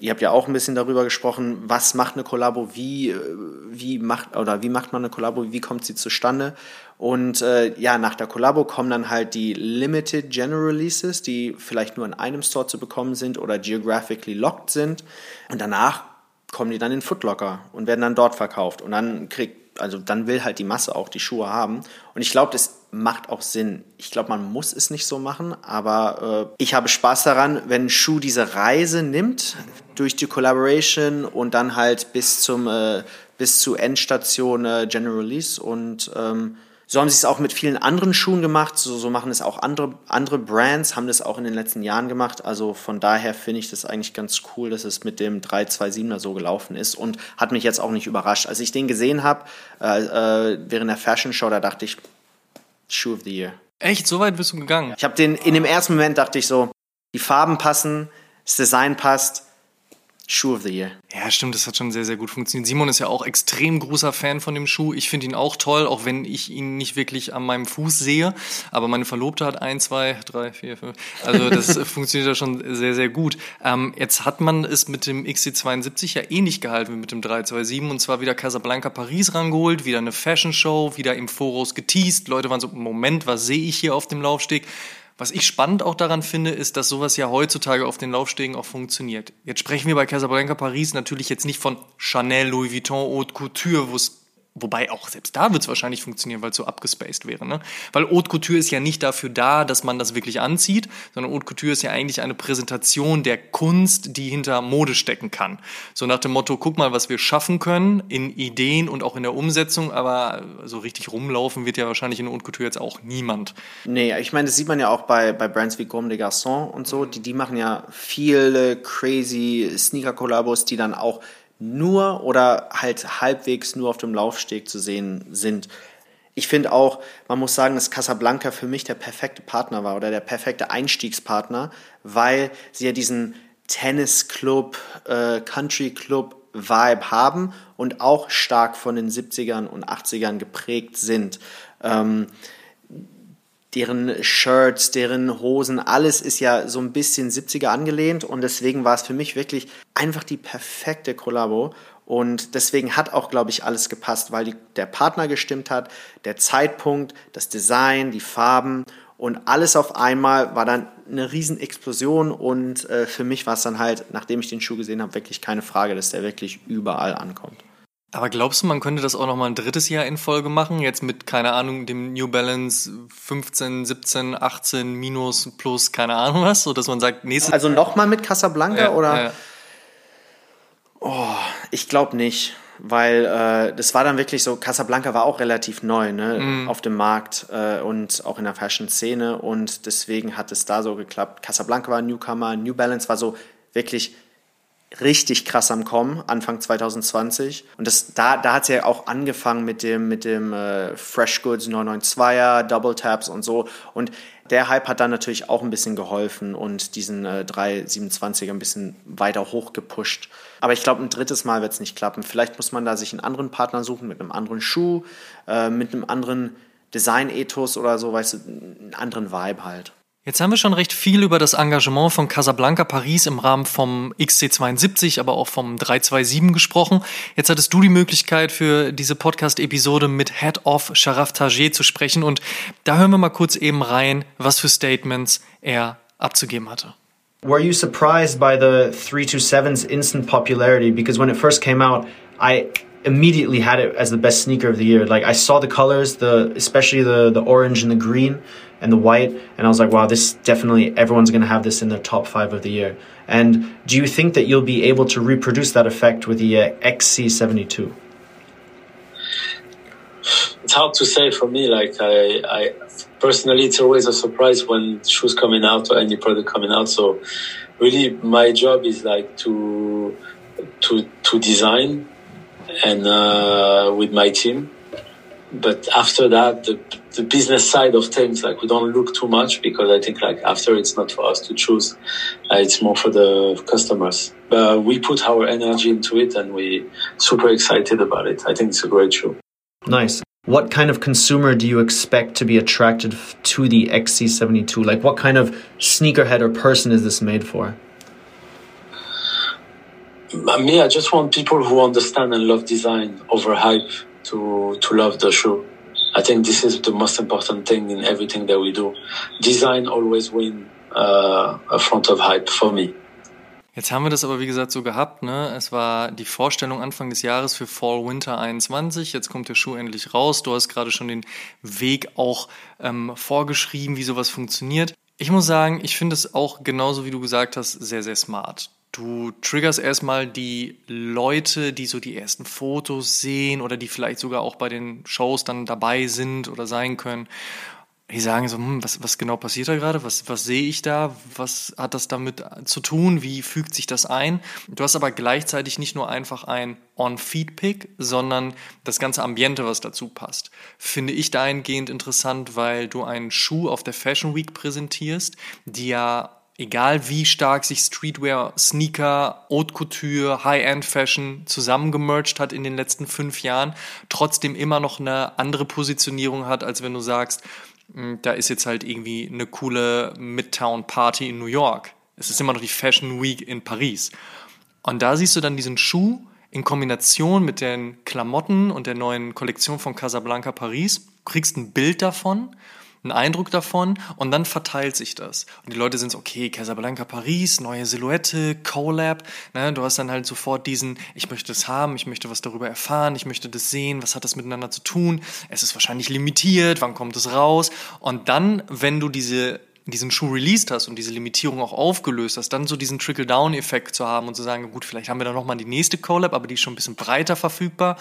Ihr habt ja auch ein bisschen darüber gesprochen, was macht eine Kollabo, wie, äh, wie macht oder wie macht man eine Kollabo, wie kommt sie zustande? Und äh, ja, nach der Kollabo kommen dann halt die Limited General Releases, die vielleicht nur in einem Store zu bekommen sind oder geographically locked sind. Und danach kommen die dann in Footlocker und werden dann dort verkauft. Und dann kriegt, also dann will halt die Masse auch die Schuhe haben. Und ich glaube, das macht auch Sinn. Ich glaube, man muss es nicht so machen, aber äh, ich habe Spaß daran, wenn Schuh diese Reise nimmt durch die Collaboration und dann halt bis zum äh, bis zu Endstation äh, General Release und ähm, so haben sie es auch mit vielen anderen Schuhen gemacht. So, so machen es auch andere, andere Brands, haben das auch in den letzten Jahren gemacht. Also von daher finde ich das eigentlich ganz cool, dass es mit dem 327er so gelaufen ist und hat mich jetzt auch nicht überrascht. Als ich den gesehen habe äh, äh, während der Fashion Show, da dachte ich, Shoe of the Year. Echt? So weit bist du gegangen? Ich habe den, in dem ersten Moment dachte ich so, die Farben passen, das Design passt, Shoe of the Year. Ja, stimmt, das hat schon sehr, sehr gut funktioniert. Simon ist ja auch extrem großer Fan von dem Schuh. Ich finde ihn auch toll, auch wenn ich ihn nicht wirklich an meinem Fuß sehe. Aber meine Verlobte hat ein, zwei, drei, vier, fünf. Also das funktioniert ja schon sehr, sehr gut. Ähm, jetzt hat man es mit dem XC72 ja ähnlich gehalten wie mit dem 327 und zwar wieder Casablanca Paris rangeholt, wieder eine Fashion Show, wieder im Voraus geteased. Leute waren so, Moment, was sehe ich hier auf dem Laufsteg? Was ich spannend auch daran finde, ist, dass sowas ja heutzutage auf den Laufstegen auch funktioniert. Jetzt sprechen wir bei Casablanca Paris natürlich jetzt nicht von Chanel, Louis Vuitton, Haute Couture, wo es Wobei auch selbst da wird es wahrscheinlich funktionieren, weil es so abgespaced wäre. Ne? Weil Haute Couture ist ja nicht dafür da, dass man das wirklich anzieht, sondern Haute Couture ist ja eigentlich eine Präsentation der Kunst, die hinter Mode stecken kann. So nach dem Motto, guck mal, was wir schaffen können in Ideen und auch in der Umsetzung, aber so richtig rumlaufen wird ja wahrscheinlich in Haute Couture jetzt auch niemand. Nee, ich meine, das sieht man ja auch bei, bei Brands wie Gomme des Garçons und so, die, die machen ja viele crazy Sneaker-Kollabos, die dann auch nur oder halt halbwegs nur auf dem Laufsteg zu sehen sind. Ich finde auch, man muss sagen, dass Casablanca für mich der perfekte Partner war oder der perfekte Einstiegspartner, weil sie ja diesen Tennisclub, äh, Country Club Vibe haben und auch stark von den 70ern und 80ern geprägt sind. Ähm, deren Shirts, deren Hosen, alles ist ja so ein bisschen 70er angelehnt und deswegen war es für mich wirklich einfach die perfekte Kollabo und deswegen hat auch, glaube ich, alles gepasst, weil die, der Partner gestimmt hat, der Zeitpunkt, das Design, die Farben und alles auf einmal war dann eine Riesenexplosion und äh, für mich war es dann halt, nachdem ich den Schuh gesehen habe, wirklich keine Frage, dass der wirklich überall ankommt. Aber glaubst du, man könnte das auch noch mal ein drittes Jahr in Folge machen? Jetzt mit, keine Ahnung, dem New Balance 15, 17, 18, minus, plus, keine Ahnung was? So dass man sagt, nächstes Also nochmal mit Casablanca ja, oder? Ja. Oh, ich glaube nicht. Weil äh, das war dann wirklich so, Casablanca war auch relativ neu ne, mm. auf dem Markt äh, und auch in der Fashion-Szene und deswegen hat es da so geklappt. Casablanca war ein Newcomer, New Balance war so wirklich richtig krass am Kommen, Anfang 2020. Und das, da, da hat es ja auch angefangen mit dem, mit dem äh, Fresh Goods 992er, Double Taps und so. Und der Hype hat dann natürlich auch ein bisschen geholfen und diesen äh, 327er ein bisschen weiter hochgepusht. Aber ich glaube, ein drittes Mal wird es nicht klappen. Vielleicht muss man da sich einen anderen Partner suchen mit einem anderen Schuh, äh, mit einem anderen Design-Ethos oder so, weißt du, einen anderen Vibe halt. Jetzt haben wir schon recht viel über das Engagement von Casablanca Paris im Rahmen vom XC72, aber auch vom 327 gesprochen. Jetzt hattest du die Möglichkeit für diese Podcast-Episode mit Head of Sharaf Tager zu sprechen und da hören wir mal kurz eben rein, was für Statements er abzugeben hatte. Were you surprised by the 327's instant popularity? Because when it first came out, I immediately had it as the best sneaker of the year. Like I saw the colors, the especially the the orange and the green and the white, and I was like, wow, this definitely everyone's gonna have this in their top five of the year. And do you think that you'll be able to reproduce that effect with the uh, XC72? It's hard to say for me. Like I, I personally, it's always a surprise when shoes coming out or any product coming out. So really, my job is like to to to design and uh, with my team. But after that, the, the business side of things, like we don't look too much because I think like after it's not for us to choose, uh, it's more for the customers. But we put our energy into it and we super excited about it. I think it's a great show. Nice. What kind of consumer do you expect to be attracted to the XC72? Like what kind of sneakerhead or person is this made for? me, I just want people who understand and love design over hype to to love the show. I think this is the most important thing in everything that we do. Design always win uh, a front of hype for me. Jetzt haben wir das aber wie gesagt so gehabt, ne? Es war die Vorstellung Anfang des Jahres für Fall Winter 21. Jetzt kommt der Schuh endlich raus. Du hast gerade schon den Weg auch ähm, vorgeschrieben, wie sowas funktioniert. Ich muss sagen, ich finde es auch genauso wie du gesagt hast, sehr, sehr smart. Du triggerst erstmal die Leute, die so die ersten Fotos sehen oder die vielleicht sogar auch bei den Shows dann dabei sind oder sein können. Die sagen so, hm, was, was genau passiert da gerade? Was, was sehe ich da? Was hat das damit zu tun? Wie fügt sich das ein? Du hast aber gleichzeitig nicht nur einfach ein On-Feed-Pick, sondern das ganze Ambiente, was dazu passt. Finde ich dahingehend interessant, weil du einen Schuh auf der Fashion Week präsentierst, die ja egal wie stark sich Streetwear, Sneaker, Haute Couture, High-End-Fashion zusammengemerged hat in den letzten fünf Jahren, trotzdem immer noch eine andere Positionierung hat, als wenn du sagst, hm, da ist jetzt halt irgendwie eine coole Midtown-Party in New York. Es ist immer noch die Fashion Week in Paris. Und da siehst du dann diesen Schuh in Kombination mit den Klamotten und der neuen Kollektion von Casablanca Paris, kriegst ein Bild davon einen Eindruck davon und dann verteilt sich das. Und die Leute sind so, okay, Casablanca Paris, neue Silhouette, Collab. Ne? Du hast dann halt sofort diesen, ich möchte das haben, ich möchte was darüber erfahren, ich möchte das sehen, was hat das miteinander zu tun? Es ist wahrscheinlich limitiert, wann kommt es raus? Und dann, wenn du diese diesen Schuh released hast und diese Limitierung auch aufgelöst hast, dann so diesen Trickle-Down-Effekt zu haben und zu sagen, gut, vielleicht haben wir da nochmal die nächste Collab, aber die ist schon ein bisschen breiter verfügbar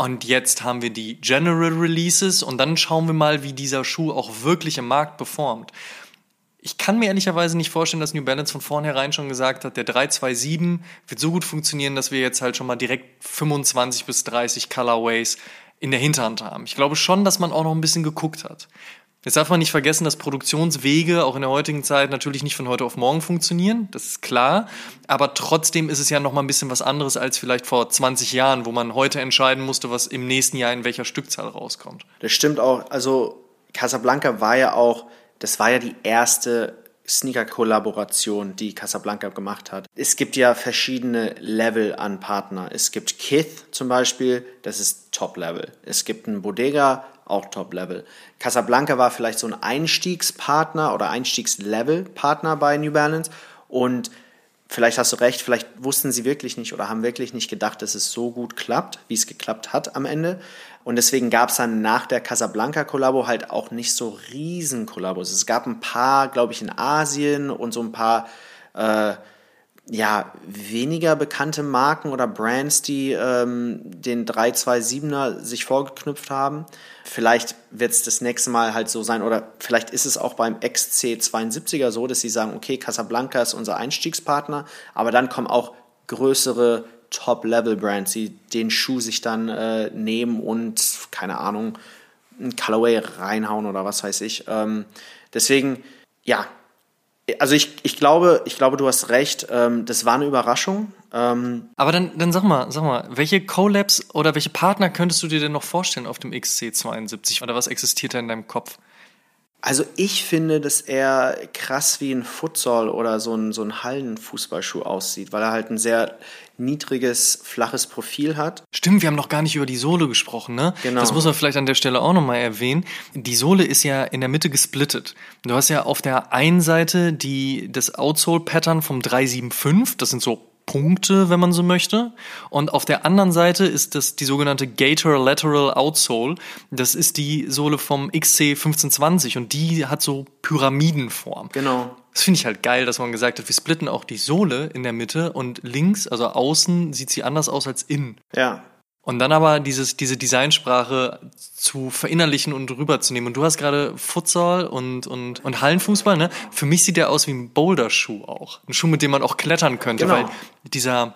und jetzt haben wir die General Releases und dann schauen wir mal, wie dieser Schuh auch wirklich im Markt performt. Ich kann mir ehrlicherweise nicht vorstellen, dass New Balance von vornherein schon gesagt hat, der 327 wird so gut funktionieren, dass wir jetzt halt schon mal direkt 25 bis 30 Colorways in der Hinterhand haben. Ich glaube schon, dass man auch noch ein bisschen geguckt hat. Jetzt darf man nicht vergessen, dass Produktionswege auch in der heutigen Zeit natürlich nicht von heute auf morgen funktionieren, das ist klar, aber trotzdem ist es ja noch mal ein bisschen was anderes als vielleicht vor 20 Jahren, wo man heute entscheiden musste, was im nächsten Jahr in welcher Stückzahl rauskommt. Das stimmt auch, also Casablanca war ja auch, das war ja die erste Sneaker-Kollaboration, die Casablanca gemacht hat. Es gibt ja verschiedene Level an Partner. Es gibt Kith zum Beispiel, das ist Top-Level. Es gibt einen Bodega, auch Top-Level. Casablanca war vielleicht so ein Einstiegspartner oder Einstiegslevel-Partner bei New Balance und vielleicht hast du recht, vielleicht wussten sie wirklich nicht oder haben wirklich nicht gedacht, dass es so gut klappt, wie es geklappt hat am Ende. Und deswegen gab es dann nach der Casablanca-Kollabo halt auch nicht so riesen Kollabos. Es gab ein paar, glaube ich, in Asien und so ein paar äh, ja, weniger bekannte Marken oder Brands, die ähm, den 327er sich vorgeknüpft haben. Vielleicht wird es das nächste Mal halt so sein, oder vielleicht ist es auch beim XC72er so, dass sie sagen, okay, Casablanca ist unser Einstiegspartner, aber dann kommen auch größere Top-Level-Brands, die den Schuh sich dann äh, nehmen und, keine Ahnung, ein Colorway reinhauen oder was weiß ich. Ähm, Deswegen, ja, also ich, ich glaube, ich glaube, du hast recht. Ähm, das war eine Überraschung. Ähm, Aber dann, dann sag mal, sag mal, welche Collabs oder welche Partner könntest du dir denn noch vorstellen auf dem XC72? Oder was existiert da in deinem Kopf? Also ich finde, dass er krass wie ein Futsal oder so ein, so ein Hallenfußballschuh aussieht, weil er halt ein sehr niedriges, flaches Profil hat. Stimmt, wir haben noch gar nicht über die Sohle gesprochen, ne? Genau. Das muss man vielleicht an der Stelle auch nochmal erwähnen. Die Sohle ist ja in der Mitte gesplittet. Du hast ja auf der einen Seite die, das Outsole-Pattern vom 375, das sind so Punkte, wenn man so möchte. Und auf der anderen Seite ist das die sogenannte Gator Lateral Outsole. Das ist die Sohle vom XC 1520 und die hat so Pyramidenform. Genau. Das finde ich halt geil, dass man gesagt hat, wir splitten auch die Sohle in der Mitte und links, also außen, sieht sie anders aus als innen. Ja. Und dann aber dieses, diese Designsprache zu verinnerlichen und rüberzunehmen. Und du hast gerade Futsal und, und, und Hallenfußball, ne? Für mich sieht der aus wie ein Boulderschuh auch. Ein Schuh, mit dem man auch klettern könnte, Genau. weil dieser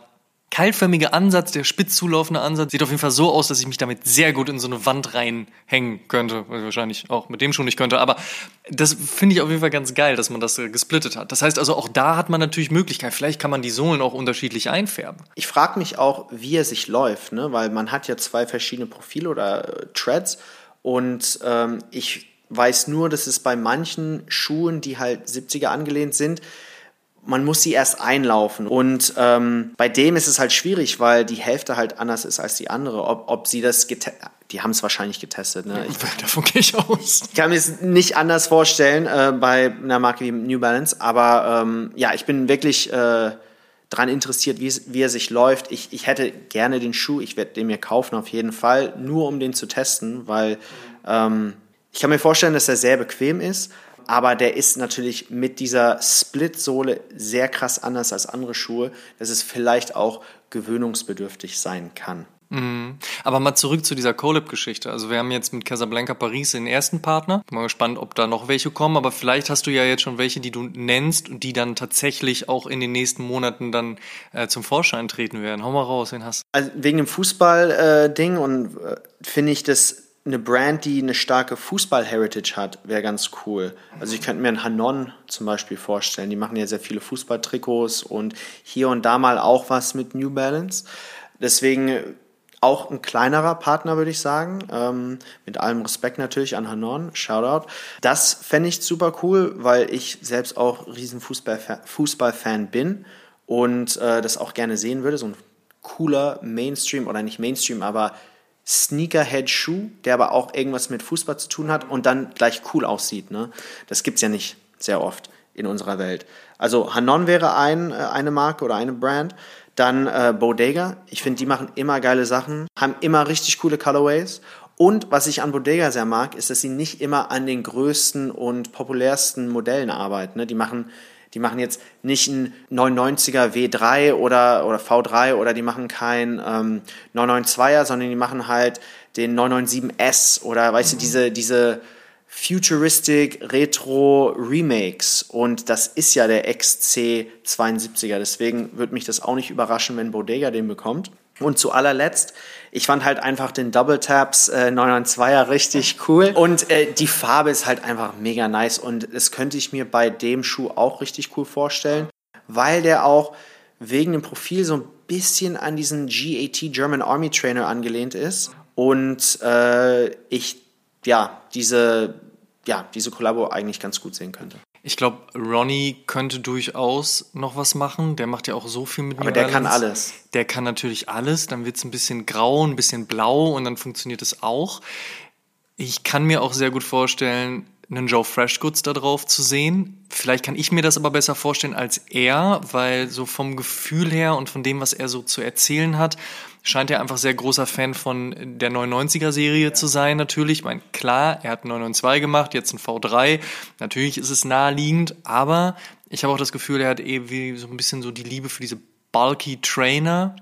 keilförmige Ansatz, der spitz zulaufende Ansatz, sieht auf jeden Fall so aus, dass ich mich damit sehr gut in so eine Wand reinhängen könnte. Wahrscheinlich auch mit dem Schuh nicht könnte. Aber das finde ich auf jeden Fall ganz geil, dass man das äh, gesplittet hat. Das heißt also, auch da hat man natürlich Möglichkeit. Vielleicht kann man die Sohlen auch unterschiedlich einfärben. Ich frage mich auch, wie er sich läuft, ne? weil man hat ja zwei verschiedene Profile oder äh, Treads und ähm, ich weiß nur, dass es bei manchen Schuhen, die halt 70er angelehnt sind, man muss sie erst einlaufen. Und ähm, bei dem ist es halt schwierig, weil die Hälfte halt anders ist als die andere. Ob, ob sie das getestet, die haben es wahrscheinlich getestet. Ne? Ich Davon gehe ich aus. kann mir es nicht anders vorstellen äh, bei einer Marke wie New Balance. Aber ähm, ja, ich bin wirklich äh, daran interessiert, wie, wie er sich läuft. Ich, ich hätte gerne den Schuh. Ich werde den mir kaufen auf jeden Fall, nur um den zu testen, weil ähm, ich kann mir vorstellen, dass er sehr bequem ist. Aber der ist natürlich mit dieser Split-Sohle sehr krass anders als andere Schuhe, dass es vielleicht auch gewöhnungsbedürftig sein kann. Aber mal zurück zu dieser Colab-Geschichte. Also wir haben jetzt mit Casablanca Paris den ersten Partner. Bin mal gespannt, ob da noch welche kommen. Aber vielleicht hast du ja jetzt schon welche, die du nennst und die dann tatsächlich auch in den nächsten Monaten dann äh, zum Vorschein treten werden. Hau mal raus, wen hast du? Also wegen dem Fußball-Ding und äh, finde ich, dass eine Brand, die eine starke Fußball-Heritage hat, wäre ganz cool. Also ich könnte mir einen Hanon zum Beispiel vorstellen. Die machen ja sehr viele Fußballtrikots und hier und da mal auch was mit New Balance. Deswegen auch ein kleinerer Partner, würde ich sagen. Ähm, mit allem Respekt natürlich an Hanon. Shoutout. Das fände ich super cool, weil ich selbst auch riesen Fußballfa- Fußballfan bin und äh, das auch gerne sehen würde. So ein cooler Mainstream oder nicht Mainstream, aber Sneakerhead-Schuh, der aber auch irgendwas mit Fußball zu tun hat und dann gleich cool aussieht. Ne? Das gibt's ja nicht sehr oft in unserer Welt. Also Hanon wäre ein, äh, eine Marke oder eine Brand. Dann äh, Bodega. Ich finde, die machen immer geile Sachen, haben immer richtig coole Colorways. Und was ich an Bodega sehr mag, ist, dass sie nicht immer an den größten und populärsten Modellen arbeiten. Ne? Die machen die machen jetzt nicht einen 990er W3 oder, oder V3 oder die machen kein ähm, 992er, sondern die machen halt den 997S oder weißt du, diese, diese Futuristic Retro Remakes. Und das ist ja der XC72er. Deswegen würde mich das auch nicht überraschen, wenn Bodega den bekommt. Und zu allerletzt, ich fand halt einfach den Double Taps äh, 992er richtig cool. Und äh, die Farbe ist halt einfach mega nice. Und das könnte ich mir bei dem Schuh auch richtig cool vorstellen, weil der auch wegen dem Profil so ein bisschen an diesen GAT German Army Trainer angelehnt ist. Und äh, ich, ja, diese, ja, diese Kollabo eigentlich ganz gut sehen könnte. Ich glaube, Ronnie könnte durchaus noch was machen. Der macht ja auch so viel mit Aber New der kann Balance. alles. Der kann natürlich alles. Dann wird es ein bisschen grau, ein bisschen blau und dann funktioniert es auch. Ich kann mir auch sehr gut vorstellen, einen Joe Freshgoods da drauf zu sehen. Vielleicht kann ich mir das aber besser vorstellen als er, weil so vom Gefühl her und von dem, was er so zu erzählen hat, scheint er einfach sehr großer Fan von der 99er Serie zu sein, natürlich. Ich meine, klar, er hat einen 992 gemacht, jetzt ein V3. Natürlich ist es naheliegend, aber ich habe auch das Gefühl, er hat eh so ein bisschen so die Liebe für diese bulky Trainer.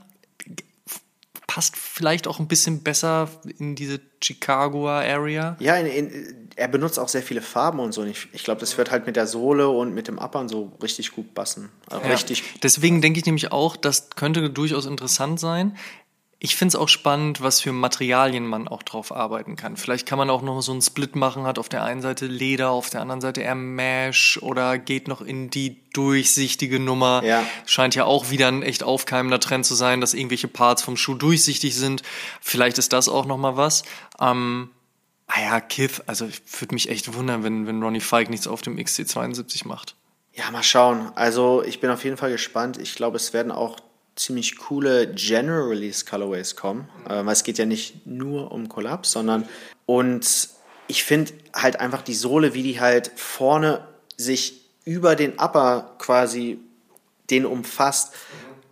Passt vielleicht auch ein bisschen besser in diese Chicagoer Area. Ja, in, in, er benutzt auch sehr viele Farben und so. Und ich, ich glaube, das wird halt mit der Sohle und mit dem Uppern so richtig gut passen. Also Ja. Richtig. Deswegen denke ich nämlich auch, das könnte durchaus interessant sein. Ich finde es auch spannend, was für Materialien man auch drauf arbeiten kann. Vielleicht kann man auch noch so einen Split machen, hat auf der einen Seite Leder, auf der anderen Seite eher Mesh oder geht noch in die durchsichtige Nummer. Ja. Scheint ja auch wieder ein echt aufkeimender Trend zu sein, dass irgendwelche Parts vom Schuh durchsichtig sind. Vielleicht ist das auch noch mal was. Ähm, ah ja, Kith, also ich würde mich echt wundern, wenn, wenn Ronnie Fike nichts auf dem XC72 macht. Ja, mal schauen. Also ich bin auf jeden Fall gespannt. Ich glaube, es werden auch ziemlich coole General Release Colorways kommen, äh, weil es geht ja nicht nur um Collabs, sondern und ich finde halt einfach die Sohle, wie die halt vorne sich über den Upper quasi den umfasst,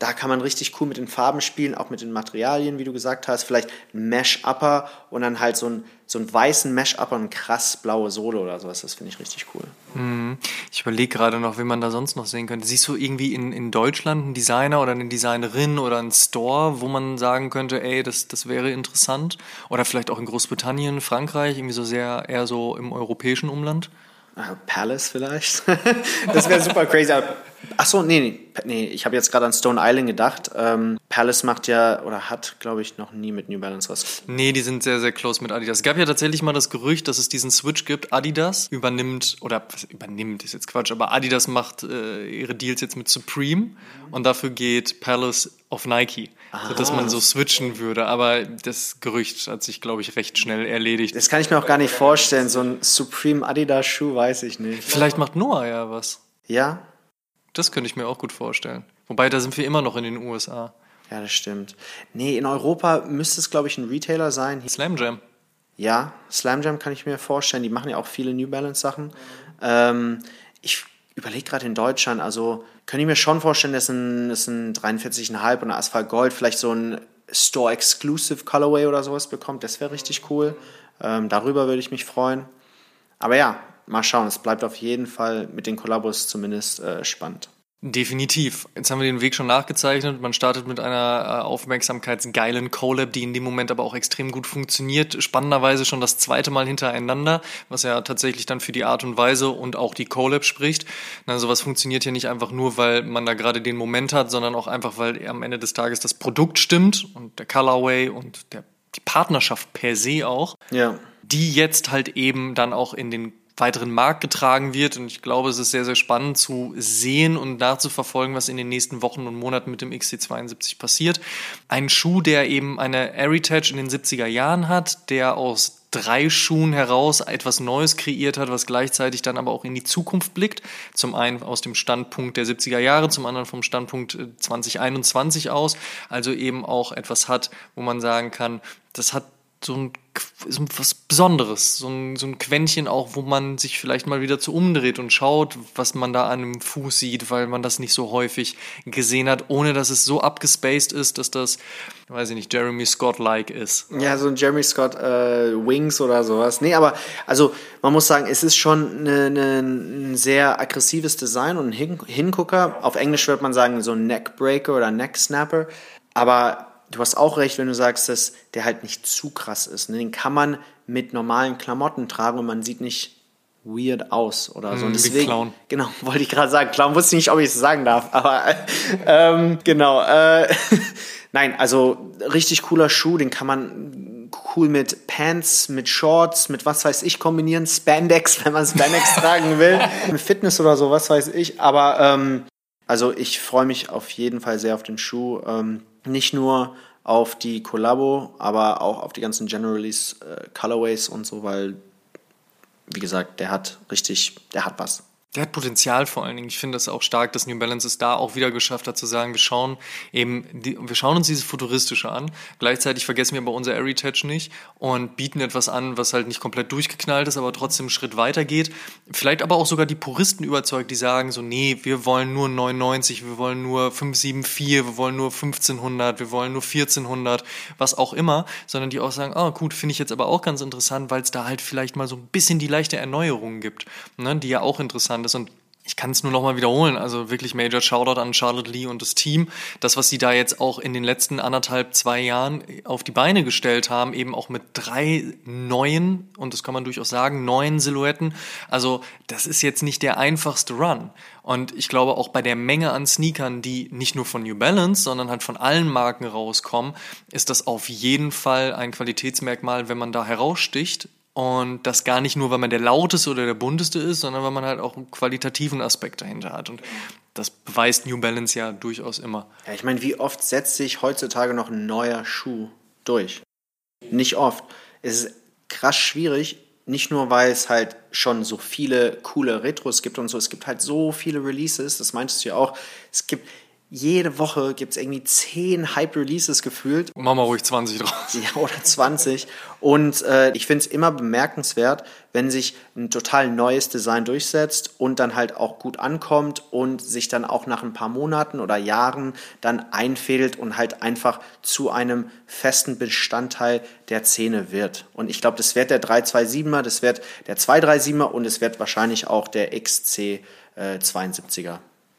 da kann man richtig cool mit den Farben spielen, auch mit den Materialien, wie du gesagt hast. Vielleicht ein Mesh-Upper und dann halt so, ein, so einen weißen Mesh-Upper und krass blaue Sohle oder sowas. Das finde ich richtig cool. Mhm. Ich überlege gerade noch, wie man da sonst noch sehen könnte. Siehst du irgendwie in, in Deutschland einen Designer oder eine Designerin oder einen Store, wo man sagen könnte, ey, das, das wäre interessant? Oder vielleicht auch in Großbritannien, Frankreich, irgendwie so sehr eher so im europäischen Umland? Ah, Palace vielleicht. das wäre super crazy. Achso, nee, nee, nee, ich habe jetzt gerade an Stone Island gedacht. Ähm, Palace macht ja oder hat, glaube ich, noch nie mit New Balance was. Nee, die sind sehr, sehr close mit Adidas. Es gab ja tatsächlich mal das Gerücht, dass es diesen Switch gibt. Adidas übernimmt, oder was übernimmt, ist jetzt Quatsch, aber Adidas macht äh, ihre Deals jetzt mit Supreme und dafür geht Palace auf Nike. So, dass man so switchen würde. Aber das Gerücht hat sich, glaube ich, recht schnell erledigt. Das kann ich mir auch gar nicht vorstellen. So ein Supreme Adidas Schuh weiß ich nicht. Vielleicht macht Noah ja was. Ja? Das könnte ich mir auch gut vorstellen. Wobei, da sind wir immer noch in den USA. Ja, das stimmt. Nee, in Europa müsste es, glaube ich, ein Retailer sein. Slam Jam. Ja, Slam Jam kann ich mir vorstellen. Die machen ja auch viele New Balance Sachen. Ähm, ich überlege gerade in Deutschland, also könnte ich mir schon vorstellen, dass ein, dass ein 43,5 und Asphalt Gold vielleicht so ein Store-Exclusive Colorway oder sowas bekommt. Das wäre richtig cool. Ähm, darüber würde ich mich freuen. Aber ja, mal schauen. Es bleibt auf jeden Fall mit den Kollabos zumindest äh, spannend. Definitiv. Jetzt haben wir den Weg schon nachgezeichnet. Man startet mit einer äh, aufmerksamkeitsgeilen Collab, die in dem Moment aber auch extrem gut funktioniert. Spannenderweise schon das zweite Mal hintereinander, was ja tatsächlich dann für die Art und Weise und auch die Collab spricht. Also was funktioniert hier nicht einfach nur, weil man da gerade den Moment hat, sondern auch einfach, weil am Ende des Tages das Produkt stimmt und der Colorway und der, die Partnerschaft per se auch. Ja. Die jetzt halt eben dann auch in den weiteren Markt getragen wird. Und ich glaube, es ist sehr, sehr spannend zu sehen und nachzuverfolgen, was in den nächsten Wochen und Monaten mit dem XC72 passiert. Ein Schuh, der eben eine Heritage in den 70er Jahren hat, der aus drei Schuhen heraus etwas Neues kreiert hat, was gleichzeitig dann aber auch in die Zukunft blickt. Zum einen aus dem Standpunkt der 70er Jahre, zum anderen vom Standpunkt 2021 äh, aus. Also eben auch etwas hat, wo man sagen kann, das hat so ein, so was Besonderes, so ein, so ein Quäntchen auch, wo man sich vielleicht mal wieder zu umdreht und schaut, was man da an dem Fuß sieht, weil man das nicht so häufig gesehen hat, ohne dass es so abgespaced ist, dass das, weiß ich nicht, Jeremy Scott-like ist. Ja, so ein Jeremy Scott äh, Wings oder sowas. Nee, aber also man muss sagen, es ist schon eine, eine, ein sehr aggressives Design und ein Hin Hingucker. Auf Englisch würde man sagen, so ein Neckbreaker oder Necksnapper. Aber du hast auch recht, wenn du sagst, dass der halt nicht zu krass ist. Ne? Den kann man mit normalen Klamotten tragen und man sieht nicht weird aus oder so. Mm, deswegen, Clown. genau, wollte ich gerade sagen. Clown wusste nicht, ob ich es sagen darf, aber ähm, genau. Äh, Nein, also richtig cooler Schuh, den kann man cool mit Pants, mit Shorts, mit was weiß ich kombinieren, Spandex, wenn man Spandex tragen will, mit Fitness oder so, was weiß ich. Aber ähm, also ich freue mich auf jeden Fall sehr auf den Schuh. Ähm, nicht nur auf die Collabo, aber auch auf die ganzen General Release äh, Colorways und so, weil, wie gesagt, der hat richtig, der hat was. Der hat Potenzial vor allen Dingen. Ich finde das auch stark, dass New Balance es da auch wieder geschafft hat zu sagen, wir schauen eben, die, wir schauen uns dieses Futuristische an. Gleichzeitig vergessen wir aber unser Heritage nicht und bieten etwas an, was halt nicht komplett durchgeknallt ist, aber trotzdem einen Schritt weiter geht. Vielleicht aber auch sogar die Puristen überzeugt, die sagen so, nee, wir wollen nur 99, wir wollen nur 574, wir wollen nur 1500, wir wollen nur 1400, was auch immer, sondern die auch sagen, ah, oh, gut, finde ich jetzt aber auch ganz interessant, weil es da halt vielleicht mal so ein bisschen die leichte Erneuerung gibt, ne, die ja auch interessant ist. Und ich kann es nur noch mal wiederholen. Also wirklich Major Shoutout an Charlotte Lee und das Team. Das, was sie da jetzt auch in den letzten anderthalb, zwei Jahren auf die Beine gestellt haben, eben auch mit drei neuen, und das kann man durchaus sagen, neuen Silhouetten. Also das ist jetzt nicht der einfachste Run. Und ich glaube auch bei der Menge an Sneakern, die nicht nur von New Balance, sondern halt von allen Marken rauskommen, ist das auf jeden Fall ein Qualitätsmerkmal, wenn man da heraussticht und das gar nicht nur, weil man der lauteste oder der bunteste ist, sondern weil man halt auch einen qualitativen Aspekt dahinter hat. Und das beweist New Balance ja durchaus immer. Ja, ich meine, wie oft setzt sich heutzutage noch ein neuer Schuh durch? Nicht oft. Es ist krass schwierig, nicht nur, weil es halt schon so viele coole Retros gibt und so, es gibt halt so viele Releases, das meintest du ja auch. Es gibt jede Woche gibt es irgendwie zehn Hype-Releases gefühlt. Machen wir ruhig 20 draus. Ja, oder 20. Und äh, ich finde es immer bemerkenswert, wenn sich ein total neues Design durchsetzt und dann halt auch gut ankommt und sich dann auch nach ein paar Monaten oder Jahren dann einfädelt und halt einfach zu einem festen Bestandteil der Szene wird. Und ich glaube, das wird der 327er, das wird der 237er und es wird wahrscheinlich auch der XC äh, 72er,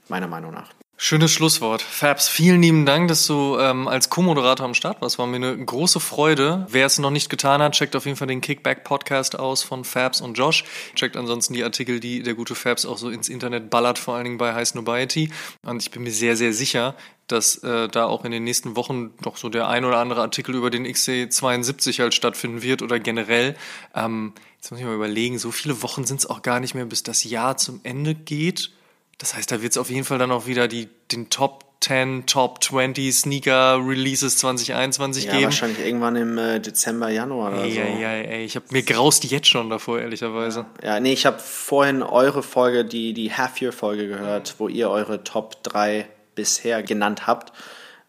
meiner Meinung nach. Schönes Schlusswort. Fabs, vielen lieben Dank, dass du ähm, als Co-Moderator am Start warst. War mir eine große Freude. Wer es noch nicht getan hat, checkt auf jeden Fall den Kickback-Podcast aus von Fabs und Josh. Checkt ansonsten die Artikel, die der gute Fabs auch so ins Internet ballert, vor allen Dingen bei High Snobiety. Und ich bin mir sehr, sehr sicher, dass äh, da auch in den nächsten Wochen noch so der ein oder andere Artikel über den XC72 halt stattfinden wird oder generell. Ähm, jetzt muss ich mal überlegen, so viele Wochen sind es auch gar nicht mehr, bis das Jahr zum Ende geht das heißt, da wird es auf jeden Fall dann auch wieder die, den Top 10, Top 20 Sneaker Releases 2021 ja, geben. wahrscheinlich irgendwann im äh, Dezember, Januar oder ey, so. Ja, ja, ey, ich habe mir graust jetzt schon davor, ehrlicherweise. Ja, nee, ich habe vorhin eure Folge, die, die Half-Year-Folge gehört, wo ihr eure Top 3 bisher genannt habt.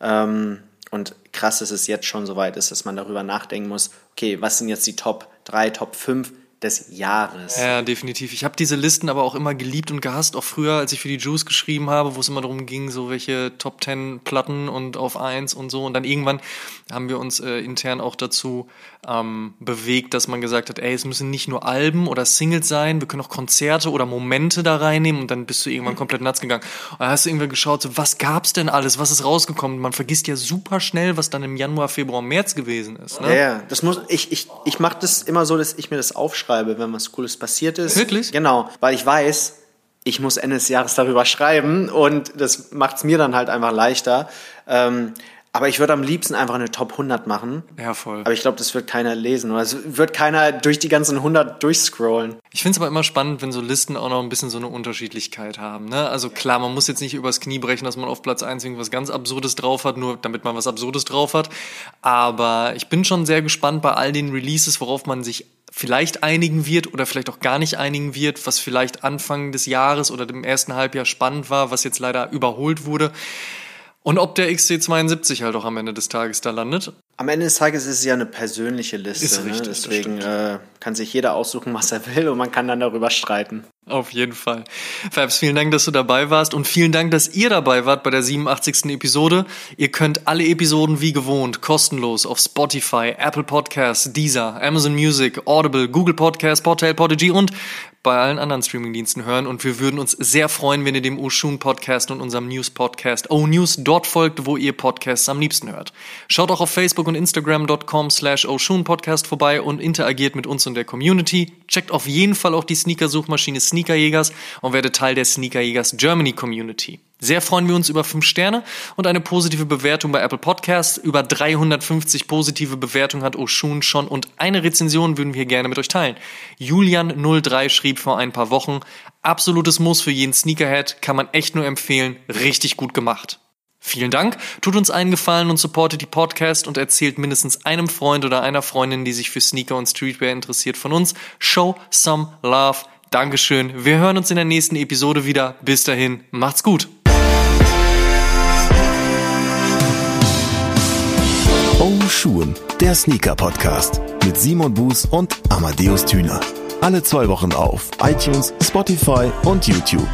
Ähm, und krass, dass es jetzt schon so weit ist, dass man darüber nachdenken muss, okay, was sind jetzt die Top 3, Top 5 des Jahres. Ja, definitiv. Ich habe diese Listen aber auch immer geliebt und gehasst, auch früher, als ich für die Juice geschrieben habe, wo es immer darum ging, so welche Top 10 Platten und auf 1 und so. Und dann irgendwann haben wir uns äh, intern auch dazu ähm, bewegt, dass man gesagt hat, ey, es müssen nicht nur Alben oder Singles sein, wir können auch Konzerte oder Momente da reinnehmen und dann bist du irgendwann komplett nuts gegangen. Und dann hast du irgendwann geschaut, so, was gab's denn alles, was ist rausgekommen? Man vergisst ja super schnell, was dann im Januar, Februar, März gewesen ist. Ne? Ja, ja, das muss, ich, ich, ich mache das immer so, dass ich mir das aufschreibe, wenn was Cooles passiert ist. Wirklich? Genau, weil ich weiß, ich muss Ende des Jahres darüber schreiben und das macht es mir dann halt einfach leichter. Ähm, aber ich würde am liebsten einfach eine Top 100 machen. Ja, voll. Aber ich glaube, das wird keiner lesen oder es wird keiner durch die ganzen 100 durchscrollen. Ich finde es aber immer spannend, wenn so Listen auch noch ein bisschen so eine Unterschiedlichkeit haben. Ne? Also klar, man muss jetzt nicht übers Knie brechen, dass man auf Platz 1 irgendwas ganz Absurdes drauf hat, nur damit man was Absurdes drauf hat. Aber ich bin schon sehr gespannt bei all den Releases, worauf man sich vielleicht einigen wird oder vielleicht auch gar nicht einigen wird, was vielleicht Anfang des Jahres oder dem ersten Halbjahr spannend war, was jetzt leider überholt wurde. Und ob der XC72 halt auch am Ende des Tages da landet. Am Ende des Tages ist es ja eine persönliche Liste. Ist richtig, ne? Deswegen äh, kann sich jeder aussuchen, was er will und man kann dann darüber streiten. Auf jeden Fall. Fabs, vielen Dank, dass du dabei warst und vielen Dank, dass ihr dabei wart bei der 87. Episode. Ihr könnt alle Episoden wie gewohnt kostenlos auf Spotify, Apple Podcasts, Deezer, Amazon Music, Audible, Google Podcasts, Portal, Podigy und bei allen anderen Streamingdiensten hören und wir würden uns sehr freuen, wenn ihr dem Oshun Podcast und unserem News Podcast O News dort folgt, wo ihr Podcasts am liebsten hört. Schaut auch auf Facebook und Instagram.com slash Oshun Podcast vorbei und interagiert mit uns und der Community. Checkt auf jeden Fall auch die Sneaker-Suchmaschine Sneakerjägers und werdet Teil der Sneakerjägers Germany Community. Sehr freuen wir uns über 5 Sterne und eine positive Bewertung bei Apple Podcasts. Über 350 positive Bewertungen hat Oshun schon und eine Rezension würden wir gerne mit euch teilen. Julian03 schrieb vor ein paar Wochen, absolutes Muss für jeden Sneakerhead, kann man echt nur empfehlen, richtig gut gemacht. Vielen Dank, tut uns einen Gefallen und supportet die Podcast und erzählt mindestens einem Freund oder einer Freundin, die sich für Sneaker und Streetwear interessiert von uns. Show some love. Dankeschön. Wir hören uns in der nächsten Episode wieder. Bis dahin, macht's gut. Oh Schuhen, der Sneaker-Podcast mit Simon Buß und Amadeus Thüner. Alle zwei Wochen auf iTunes, Spotify und YouTube.